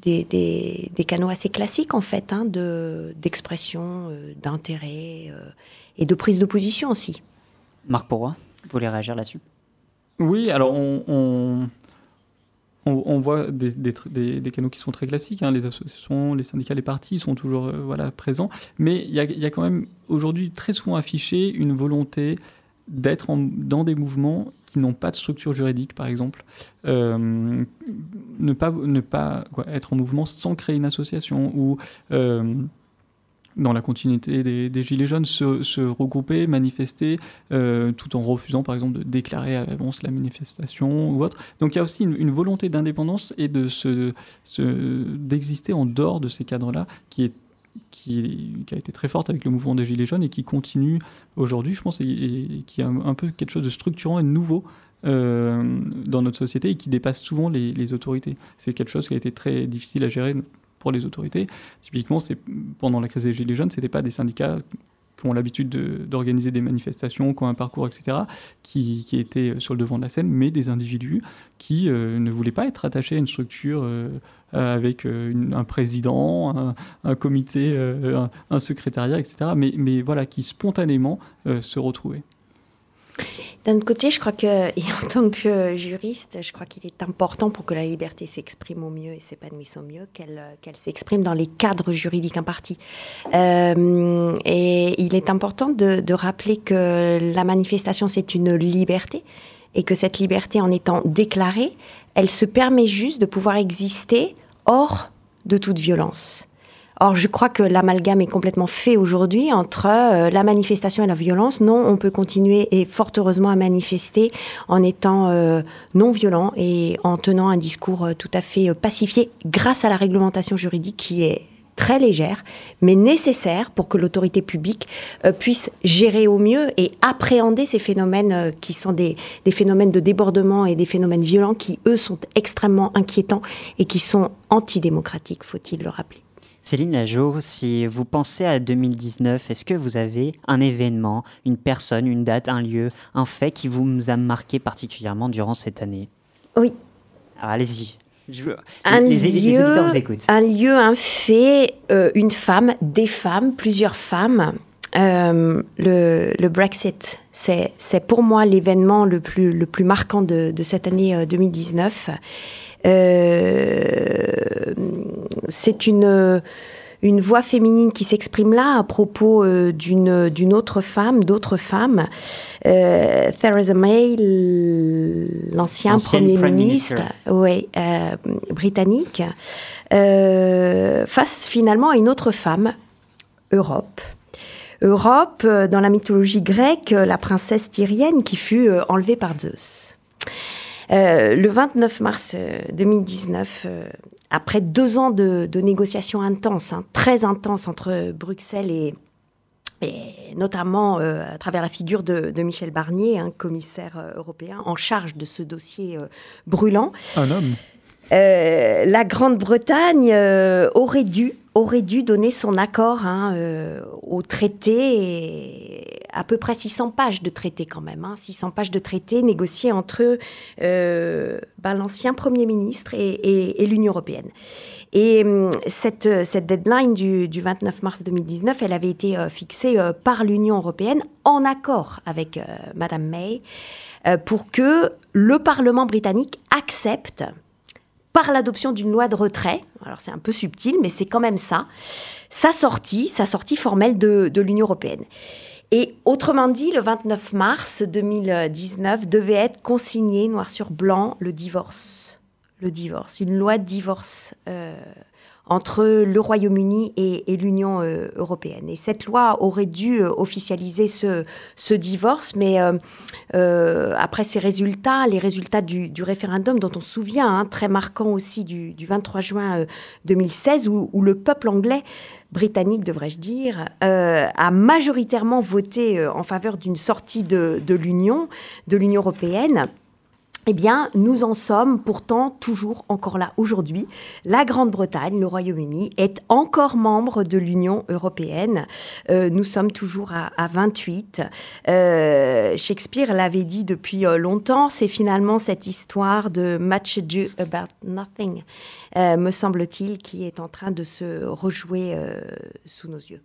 des, des, canaux assez classiques en fait, hein, d'expression, euh, d'intérêt euh, et de prise de position aussi. Marc Pourroy, vous voulez réagir là-dessus? Oui, alors on, on, voit des, des, canaux qui sont très classiques, hein, les associations, les syndicats, les partis sont toujours euh, voilà, présents, mais il y a, y a, quand même aujourd'hui très souvent affiché une volonté d'être dans des mouvements qui n'ont pas de structure juridique, par exemple. Euh, ne pas, ne pas être en mouvement sans créer une association ou euh, dans la continuité des, Gilets jaunes, se, regrouper, manifester, euh, tout en refusant, par exemple, de déclarer à l'avance la manifestation ou autre. Donc il y a aussi une, volonté d'indépendance et de se, d'exister en dehors de ces cadres-là qui est qui, a été très forte avec le mouvement des Gilets jaunes et qui continue aujourd'hui, je pense, et, qui a un, peu quelque chose de structurant et de nouveau euh, dans notre société et qui dépasse souvent les, autorités. C'est quelque chose qui a été très difficile à gérer pour les autorités. Typiquement, pendant la crise des Gilets jaunes, ce n'était pas des syndicats ont l'habitude d'organiser des manifestations, qui ont un parcours, etc., qui, étaient sur le devant de la scène, mais des individus qui euh, ne voulaient pas être attachés à une structure euh, avec euh, un président, un, comité, un, secrétariat, etc., mais, mais voilà, qui spontanément se retrouvaient. D'un côté, je crois que, [laughs] et en tant que juriste, je crois qu'il est important pour que la liberté s'exprime au mieux et s'épanouisse au mieux, qu'elle qu'elle s'exprime dans les cadres juridiques impartis. Euh, et il est important de, de rappeler que la manifestation, c'est une liberté et que cette liberté, en étant déclarée, elle se permet juste de pouvoir exister hors de toute violence. Or, je crois que l'amalgame est complètement fait aujourd'hui entre euh, la manifestation et la violence. Non, on peut continuer et fort heureusement à manifester en étant euh, non violent et en tenant un discours euh, tout à fait pacifié grâce à la réglementation juridique qui est très légère, mais nécessaire pour que l'autorité publique puisse gérer au mieux et appréhender ces phénomènes qui sont des, des, phénomènes de débordement et des phénomènes violents qui, eux, sont extrêmement inquiétants et qui sont antidémocratiques, faut-il le rappeler. Céline Lajo, si vous pensez à 2019, est-ce que vous avez un événement, une personne, une date, un lieu, un fait qui vous a marqué particulièrement durant cette année? Oui. allez-y. un les, lieu, Un lieu, un fait, euh, une femme, des femmes, plusieurs femmes. euh, le, le, Brexit, c'est pour moi l'événement le plus, le plus marquant de, de cette année 2019. Euh, c'est une une voix féminine qui s'exprime là à propos euh, d'une d'une autre femme, d'autres femmes. Euh, Theresa May, l'ancien premier ministre, euh, britannique, euh, face finalement à une autre femme, Europe. Europe, dans la mythologie grecque, la princesse tyrienne qui fut enlevée par Zeus. Le 29 mars 2019, après deux ans de, négociations intenses, hein, très intenses entre Bruxelles et, notamment euh, à travers la figure de, Michel Barnier, un commissaire euh, européen en charge de ce dossier euh, brûlant. Un homme. la Grande-Bretagne aurait dû aurait dû donner son accord hein, euh, au traité, et à peu près 600 pages de traité quand même, hein, 600 pages de traité négociés entre euh, ben, l'ancien Premier ministre et, l'Union européenne. Et hum, cette, cette deadline du, 29 mars 2019, elle avait été euh, fixée par l'Union européenne en accord avec Madame May pour que le Parlement britannique accepte par l'adoption d'une loi de retrait, alors c'est un peu subtil, mais c'est quand même ça, sa sortie formelle de, l'Union européenne. Et autrement dit, le 29 mars 2019 devait être consigné noir sur blanc le divorce. Le divorce, une loi de divorce euh, entre le Royaume-Uni et, l'Union euh, européenne. Et cette loi aurait dû euh, officialiser ce, ce, divorce, mais après ces résultats, les résultats du, référendum dont on se souvient, hein, très marquant aussi du, du 23 juin 2016, où, où, le peuple anglais britannique, devrais-je dire, a majoritairement voté en faveur d'une sortie de, l'Union, de l'Union européenne eh bien, nous en sommes pourtant toujours encore là aujourd'hui. La Grande-Bretagne, le Royaume-Uni, est encore membre de l'Union européenne. Euh, nous sommes toujours à, 28. Euh, Shakespeare l'avait dit depuis euh, longtemps, c'est finalement cette histoire de Much Ado About Nothing, me semble-t-il, qui est en train de se rejouer sous nos yeux.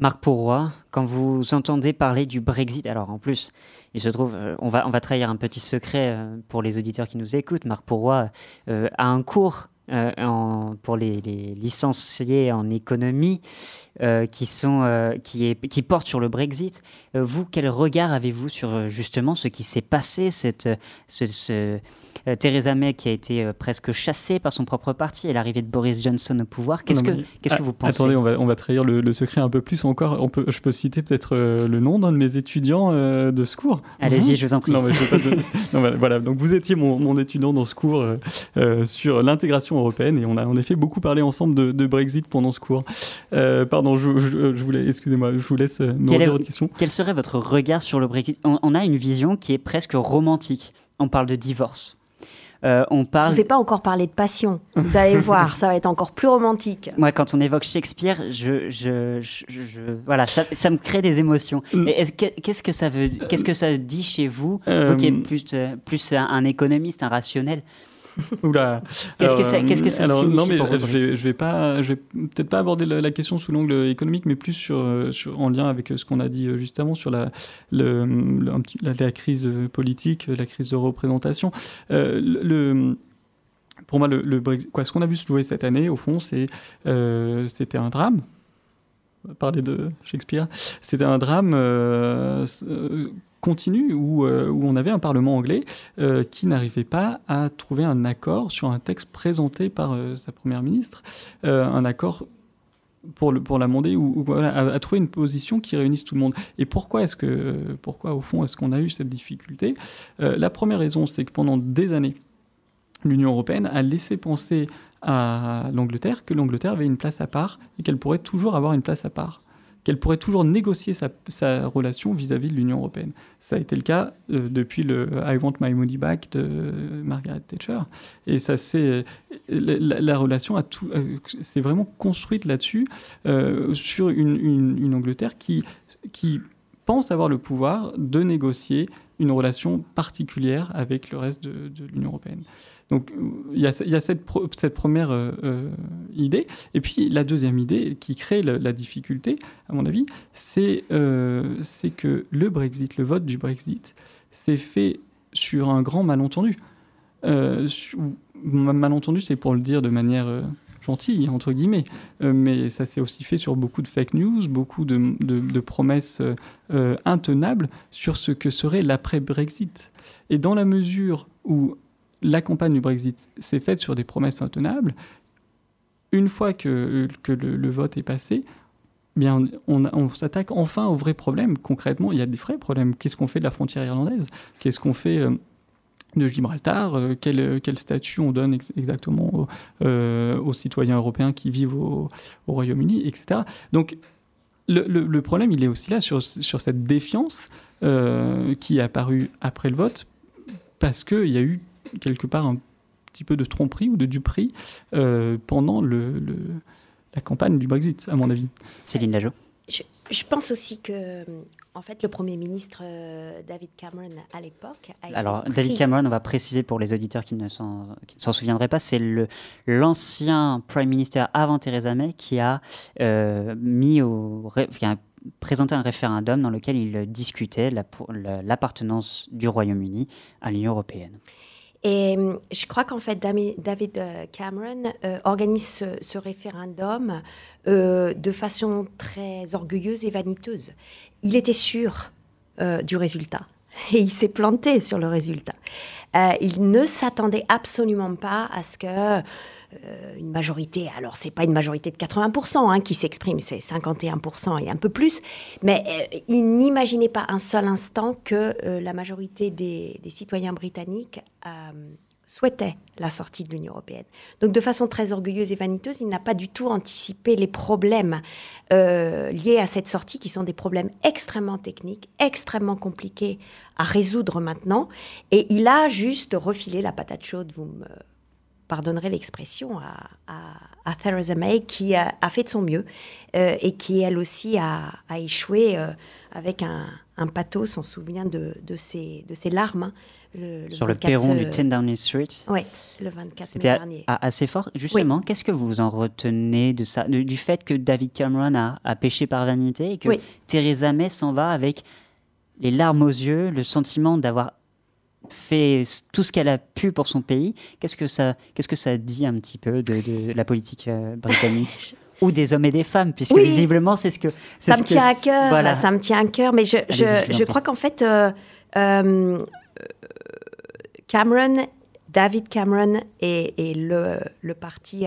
Marc Pourroy, quand vous entendez parler du Brexit, alors en plus, il se trouve, euh, on, va, on va trahir un petit secret euh, pour les auditeurs qui nous écoutent. Marc Pourroy euh, a un cours pour les, licenciés en économie qui, sont, qui, est, qui portent sur le Brexit. vous, quel regard avez-vous sur justement ce qui s'est passé, cette, ce, euh, Theresa May qui a été euh, presque chassée par son propre parti et l'arrivée de Boris Johnson au pouvoir? Qu'est-ce que, qu'est-ce que vous pensez? Attendez, on va, on va trahir le, secret un peu plus encore. On peut, je peux citer peut-être euh, le nom d'un de mes étudiants de ce cours. Allez-y, je vous en prie. Non, mais je pas [laughs] non, voilà, donc vous étiez mon, mon étudiant dans ce cours sur l'intégration européenne et on a en effet beaucoup parlé ensemble de, Brexit pendant ce cours. pardon, je, je, voulais, excusez-moi, je vous laisse me redire votre question. Quel serait votre regard sur le Brexit? On a une vision qui est presque romantique. On parle de divorce. Euh, on parle. Je ne ai pas encore parlé de passion. Vous allez [laughs] voir, ça va être encore plus romantique. Moi, quand on évoque Shakespeare, je, je, je, voilà, ça, ça, me crée des émotions. Mm. Qu'est-ce que ça veut, qu'est-ce que ça dit chez vous, vous qui êtes euh, plus, euh, plus un économiste, un rationnel [laughs] Oula. Qu'est-ce que ça, qu'est-ce que ça alors, Non, mais je vais, vais pas, je vais peut-être pas aborder la, question sous l'angle économique, mais plus sur, sur, en lien avec ce qu'on a dit juste avant sur la, le, la, crise politique, la crise de représentation. Euh, le, pour moi, le, quoi, ce qu'on a vu se jouer cette année, au fond, c'est, euh, c'était un drame parler de Shakespeare, c'était un drame euh, continue où, euh, on avait un Parlement anglais euh, qui n'arrivait pas à trouver un accord sur un texte présenté par euh, sa première ministre, un accord pour, l'amender ou, à, trouver une position qui réunisse tout le monde. Et pourquoi est-ce que, pourquoi au fond est-ce qu'on a eu cette difficulté? La première raison, c'est que pendant des années, l'Union européenne a laissé penser à l'Angleterre que l'Angleterre avait une place à part et qu'elle pourrait toujours avoir une place à part qu'elle pourrait toujours négocier sa, relation vis-à-vis de l'Union européenne. Ça a été le cas euh, depuis le I Want My Money Back de Margaret Thatcher. Et ça, c'est la, relation a tout, c'est euh, vraiment construite là-dessus, euh, sur une, Angleterre qui, qui pense avoir le pouvoir de négocier une relation particulière avec le reste de, l'Union européenne. Donc il y a, cette, première, il idée. Et puis la deuxième idée qui crée la, difficulté, à mon avis, c'est euh, c'est que le Brexit, le vote du Brexit, s'est fait sur un grand malentendu. Euh, malentendu, c'est pour le dire de manière euh, gentille, entre guillemets, Euh, mais ça s'est aussi fait sur beaucoup de fake news, beaucoup de, promesses euh, euh, intenables sur ce que serait l'après-Brexit. Et dans la mesure où la campagne du Brexit s'est faite sur des promesses intenables, une fois que, le, vote est passé, bien, on, s'attaque enfin aux vrais problèmes. Concrètement, il y a des vrais problèmes. Qu'est-ce qu'on fait de la frontière irlandaise? Qu'est-ce qu'on fait euh, de Gibraltar? Euh, quel, quel statut on donne ex- exactement aux, euh, citoyens européens qui vivent au, au Royaume-Uni, etc. Donc, le, problème, il est aussi là sur, sur cette défiance euh, qui est apparue après le vote, parce qu'il y a eu quelque part un petit peu de tromperie ou de duperie euh, pendant le, le- la campagne du Brexit, à mon avis. Céline Lajo. Je, je pense aussi que, en fait, le Premier ministre euh, David Cameron, à l'époque, a été Alors, pris- David Cameron, on va préciser pour les auditeurs qui ne s'en qui ne s'en souviendraient pas, c'est le l'ancien Prime Minister avant Theresa May qui a euh, mis au qui a présenté un référendum dans lequel il discutait la- la- l'appartenance du Royaume-Uni à l'Union européenne. Et hum, je crois qu'en fait, David euh, Cameron euh, organise ce, référendum euh, de façon très orgueilleuse et vaniteuse. Il était sûr euh, du résultat [laughs] et il s'est planté sur le résultat. Euh, il ne s'attendait absolument pas à ce que euh, une majorité, alors c'est pas une majorité de 80% hein, qui s'exprime, c'est 51% et un peu plus, mais euh, il n'imaginait pas un seul instant que euh, la majorité des, citoyens britanniques euh, souhaitaient la sortie de l'Union européenne. Donc de façon très orgueilleuse et vaniteuse, il n'a pas du tout anticipé les problèmes euh, liés à cette sortie, qui sont des problèmes extrêmement techniques, extrêmement compliqués à résoudre maintenant, et il a juste refilé la patate chaude, vous me pardonnerez l'expression, à, à, à Theresa May, qui a, a fait de son mieux euh, et qui, elle aussi, a, a échoué euh, avec un, un pathos. On se souvient de, de, ses, de ses larmes. hein, le, le Sur le 24, perron euh, du 10 Downing Street. Oui, le 24 mai C'était dernier. assez fort. Justement, qu'est-ce que vous en retenez de ça, de- du fait que David Cameron a, a péché par vanité et que Oui. Theresa May s'en va avec les larmes aux yeux, le sentiment d'avoir fait tout ce qu'elle a pu pour son pays. Qu'est-ce que ça, qu'est-ce que ça dit un petit peu de, de la politique euh, britannique [laughs] ou des hommes et des femmes, puisque Oui. visiblement c'est ce que Ça ce me que tient à cœur, Voilà. ça me tient à cœur, mais je, je je, crois qu'en fait, euh, euh, Cameron, David Cameron et, et le, le parti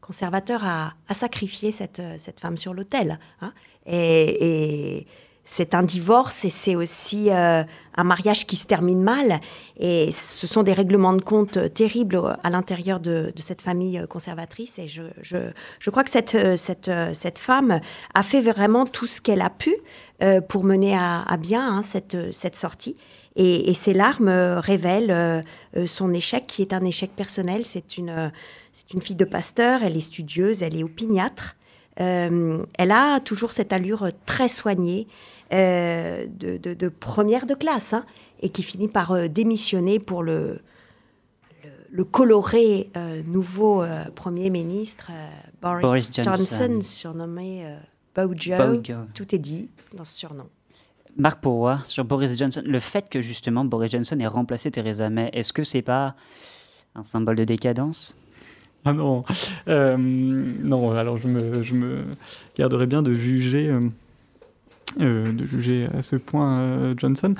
conservateur a, a sacrifié cette, cette femme sur l'autel. hein. Et, et c'est un divorce et c'est aussi euh, un mariage qui se termine mal. Et ce sont des règlements de compte euh, terribles à l'intérieur de, de cette famille euh, conservatrice. Et je, je, je crois que cette, euh, cette, cette femme a fait vraiment tout ce qu'elle a pu euh, pour mener à, à bien hein, cette, cette sortie. Et, et ces larmes révèlent son échec, qui est un échec personnel. C'est une, c'est une fille de pasteur, elle est studieuse, elle est opiniâtre. Euh, elle a toujours cette allure très soignée euh, de, de- de première de classe hein, et qui finit par euh, démissionner pour le, le, le coloré nouveau Premier ministre Boris, Boris Johnson. Johnson, surnommé Bojo. Bojo. Tout est dit dans ce surnom. Marc Pourroy, sur Boris Johnson, le fait que justement Boris Johnson ait remplacé Theresa May, est-ce que c'est pas un symbole de décadence? [laughs] Ah non, Euh, non. Alors je me, je me garderai bien de juger, euh, euh, de juger à ce point Johnson.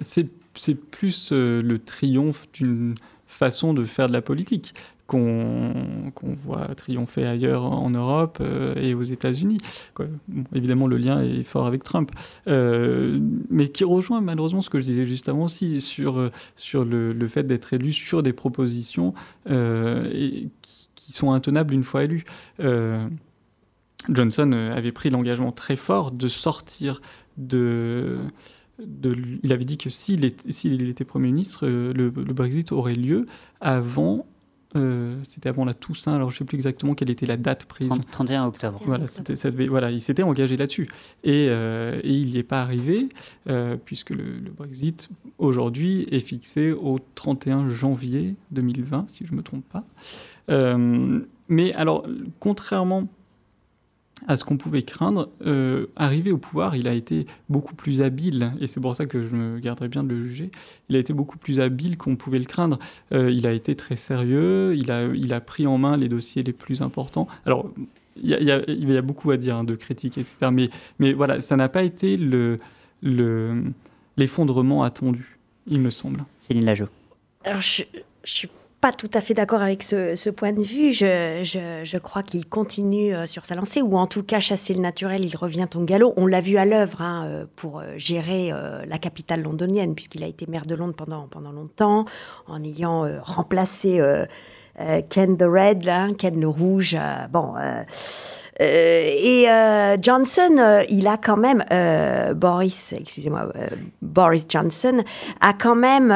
C'est plus le triomphe d'une façon de faire de la politique qu'on voit triompher ailleurs en Europe euh, et aux États-Unis. évidemment, le lien est fort avec Trump, Euh, mais qui rejoint malheureusement ce que je disais juste avant aussi sur, euh, sur le, fait d'être élu sur des propositions qui, sont intenables une fois élu. Euh, Johnson avait pris l'engagement très fort de sortir de. il avait dit que s'il était, était Premier ministre, le Brexit aurait lieu avant euh, c'était avant la Toussaint, alors je ne sais plus exactement quelle était la date prise. 31 octobre. Voilà, ça devait, voilà il s'était engagé là-dessus. Et, euh, et il n'y est pas arrivé, euh, puisque le, le, Brexit, aujourd'hui, est fixé au 31 janvier 2020, si je ne me trompe pas. mais alors, contrairement à ce qu'on pouvait craindre. Euh, arrivé au pouvoir, il a été beaucoup plus habile, et c'est pour ça que je me garderai bien de le juger. Il a été beaucoup plus habile qu'on pouvait le craindre. Euh, il a été très sérieux, il a, il a pris en main les dossiers les plus importants. Alors, il y a, y a, beaucoup à dire hein, de critiques, etc. Mais, mais voilà, ça n'a pas été l'effondrement le, attendu, il me semble. Céline Lajo. Alors, je, je suis pas tout à fait d'accord avec ce, point de vue. Je, crois qu'il continue euh, sur sa lancée, ou en tout cas, chasser le naturel, il revient au galop. On l'a vu à l'œuvre hein, euh, pour euh, gérer la capitale londonienne, puisqu'il a été maire de Londres pendant, pendant longtemps, en ayant remplacé Ken the Red, Ken le Rouge. bon. et Johnson, il a quand même, Boris, excusez-moi, Boris Johnson, a quand même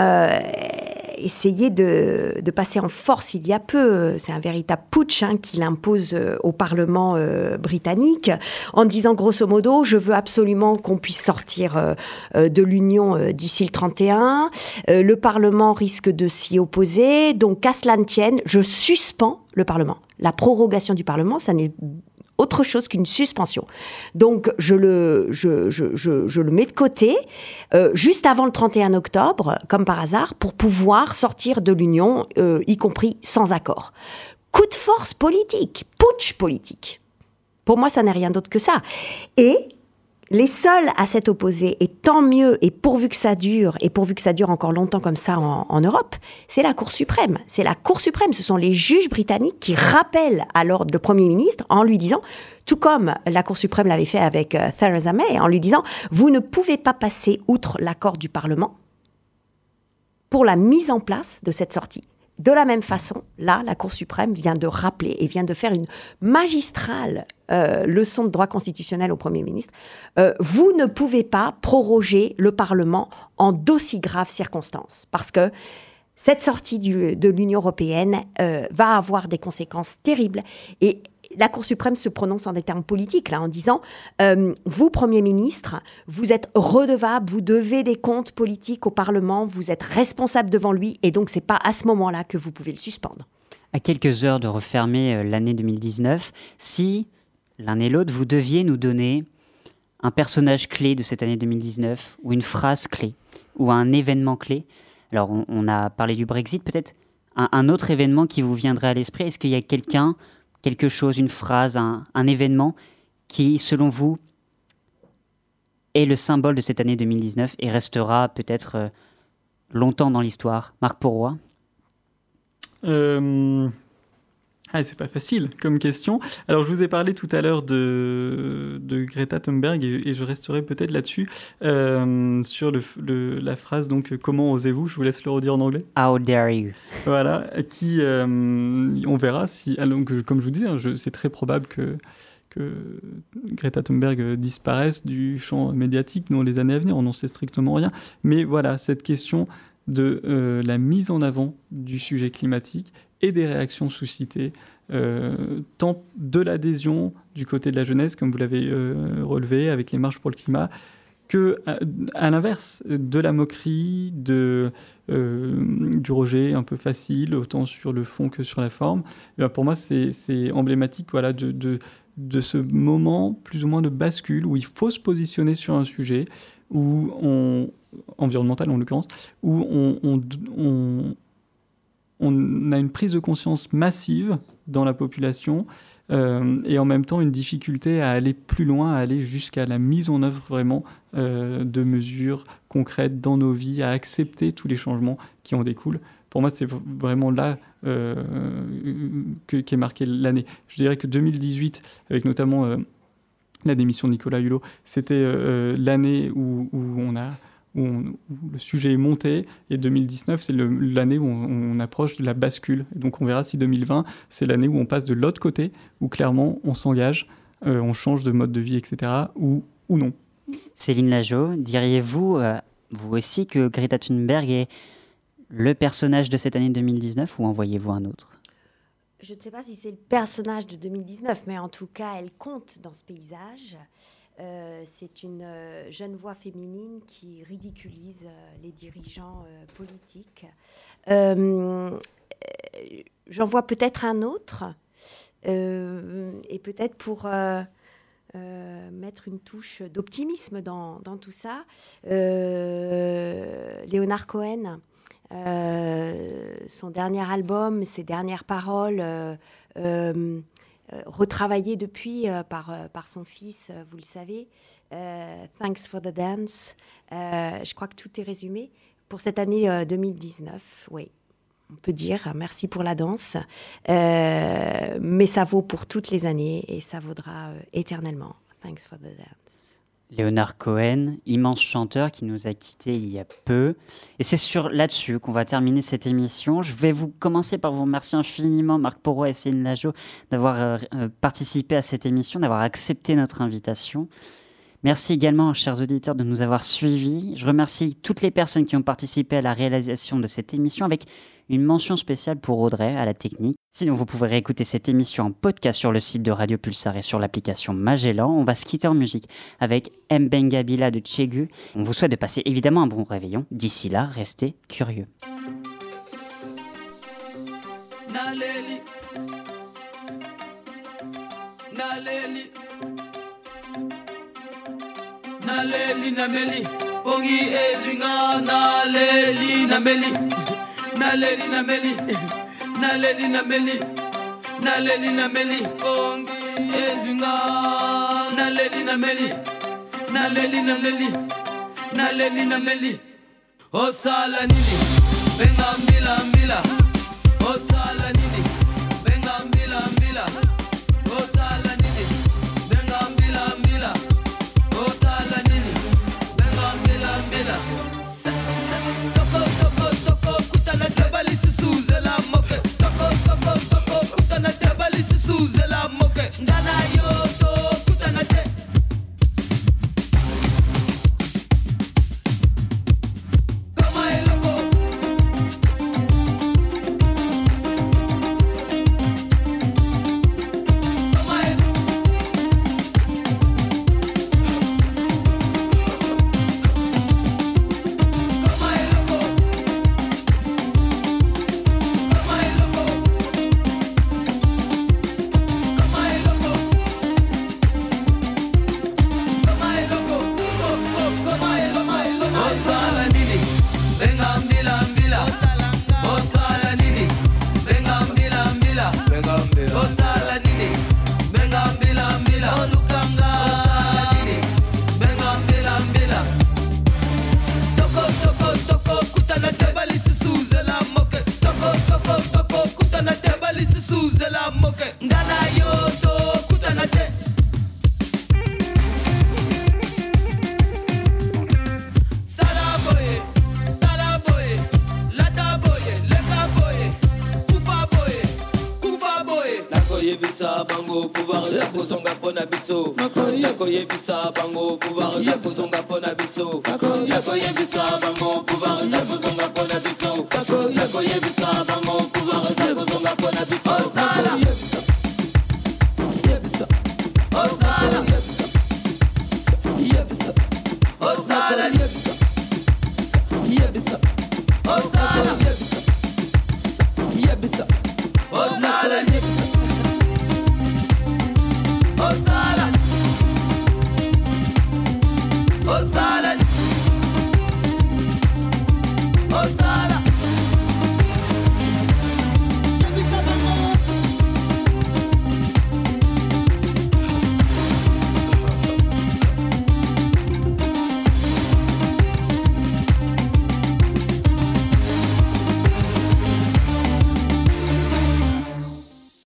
essayé de, de, passer en force il y a peu. C'est un véritable putsch hein, qu'il impose euh, au Parlement euh, britannique en disant grosso modo, je veux absolument qu'on puisse sortir euh, de l'Union d'ici le 31. le Parlement risque de s'y opposer. Donc, qu'à cela ne tienne, je suspends le Parlement. La prorogation du Parlement, ça n'est autre chose qu'une suspension. Donc je le, je, je, je, le mets de côté euh, juste avant le 31 octobre, comme par hasard, pour pouvoir sortir de l'Union, euh, y compris sans accord. Coup de force politique, putsch politique. Pour moi, ça n'est rien d'autre que ça. Et les seuls à s'être opposés, et tant mieux, et pourvu que ça dure, et pourvu que ça dure encore longtemps comme ça en, Europe, c'est la Cour suprême. C'est la Cour suprême, ce sont les juges britanniques qui rappellent alors le Premier ministre en lui disant, tout comme la Cour suprême l'avait fait avec euh, Theresa May, en lui disant, vous ne pouvez pas passer outre l'accord du Parlement pour la mise en place de cette sortie. De la même façon, là, la Cour suprême vient de rappeler et vient de faire une magistrale euh, leçon de droit constitutionnel au Premier ministre. Euh, vous ne pouvez pas proroger le Parlement en d'aussi graves circonstances, parce que cette sortie de l'Union européenne euh, va avoir des conséquences terribles et la Cour suprême se prononce en des termes politiques, là, en disant euh, Vous, Premier ministre, vous êtes redevable, vous devez des comptes politiques au Parlement, vous êtes responsable devant lui, et donc c'est pas à ce moment-là que vous pouvez le suspendre. À quelques heures de refermer euh, l'année 2019, si l'un et l'autre, vous deviez nous donner un personnage clé de cette année 2019, ou une phrase clé, ou un événement clé, alors on, a parlé du Brexit, peut-être un autre événement qui vous viendrait à l'esprit, est-ce qu'il y a quelqu'un quelque chose, une phrase, un, événement qui, selon vous, est le symbole de cette année 2019 et restera peut-être euh, longtemps dans l'histoire? Marc Pourroy? Euh, ah, c'est pas facile comme question. Alors, je vous ai parlé tout à l'heure de, de, Greta Thunberg et, je resterai peut-être là-dessus euh, sur le, la phrase donc comment osez-vous? Je vous laisse le redire en anglais. How dare you Voilà, qui euh, on verra si. Alors, ah, comme je vous disais, hein, c'est très probable que que Greta Thunberg disparaisse du champ médiatique dans les années à venir. On n'en sait strictement rien. Mais voilà, cette question de euh, la mise en avant du sujet climatique et des réactions suscitées, euh, tant de l'adhésion du côté de la jeunesse, comme vous l'avez euh, relevé avec les marches pour le climat, que à, l'inverse de la moquerie, de, du rejet un peu facile, autant sur le fond que sur la forme. Eh pour moi, c'est emblématique voilà, de, de, de, ce moment plus ou moins de bascule où il faut se positionner sur un sujet, où on, environnemental en l'occurrence, où on, on, a une prise de conscience massive dans la population euh, et en même temps une difficulté à aller plus loin, à aller jusqu'à la mise en œuvre vraiment euh, de mesures concrètes dans nos vies, à accepter tous les changements qui en découlent. Pour moi, c'est vraiment là euh, qu'est marqué l'année. Je dirais que 2018, avec notamment la démission de Nicolas Hulot, c'était l'année où, on a où, le sujet est monté, et 2019, c'est l'année où on, approche de la bascule. donc on verra si 2020, c'est l'année où on passe de l'autre côté, où clairement on s'engage, euh, on change de mode de vie, etc., ou, ou non. Céline Lajo, diriez-vous, euh, vous aussi, que Greta Thunberg est le personnage de cette année 2019, ou en voyez-vous un autre? Je ne sais pas si c'est le personnage de 2019, mais en tout cas, elle compte dans ce paysage. Euh, c'est une euh, jeune voix féminine qui ridiculise euh, les dirigeants politiques. J'en vois peut-être un autre, et peut-être pour mettre une touche d'optimisme dans, tout ça, Léonard Cohen. son dernier album, ses dernières paroles, euh, retravaillées depuis euh, par, euh, par son fils, vous le savez. Thanks for the dance. Je crois que tout est résumé pour cette année euh, 2019. Oui, on peut dire merci pour la danse, mais ça vaut pour toutes les années et ça vaudra éternellement. Thanks for the dance. Léonard Cohen, immense chanteur qui nous a quittés il y a peu. Et c'est sur là-dessus qu'on va terminer cette émission. Je vais vous commencer par vous remercier infiniment, Marc Porrois et Céline Lajo, d'avoir euh, euh, participé à cette émission, d'avoir accepté notre invitation. Merci également, chers auditeurs, de nous avoir suivis. Je remercie toutes les personnes qui ont participé à la réalisation de cette émission avec une mention spéciale pour Audrey à la technique. Sinon, vous pouvez réécouter cette émission en podcast sur le site de Radio Pulsar et sur l'application Magellan. On va se quitter en musique avec Mbengabila de Chegu. On vous souhaite de passer évidemment un bon réveillon. D'ici là, restez curieux. Naleli. Naleli. Naleli naleli. Naleli nameli. Naleli nameli. Naleli nameli. Pongi ezwinga naleli nameli. Naleli naleli. Naleli nameli. Osala nini? Benga mila. Osala nini? su zela moke. Dana yo.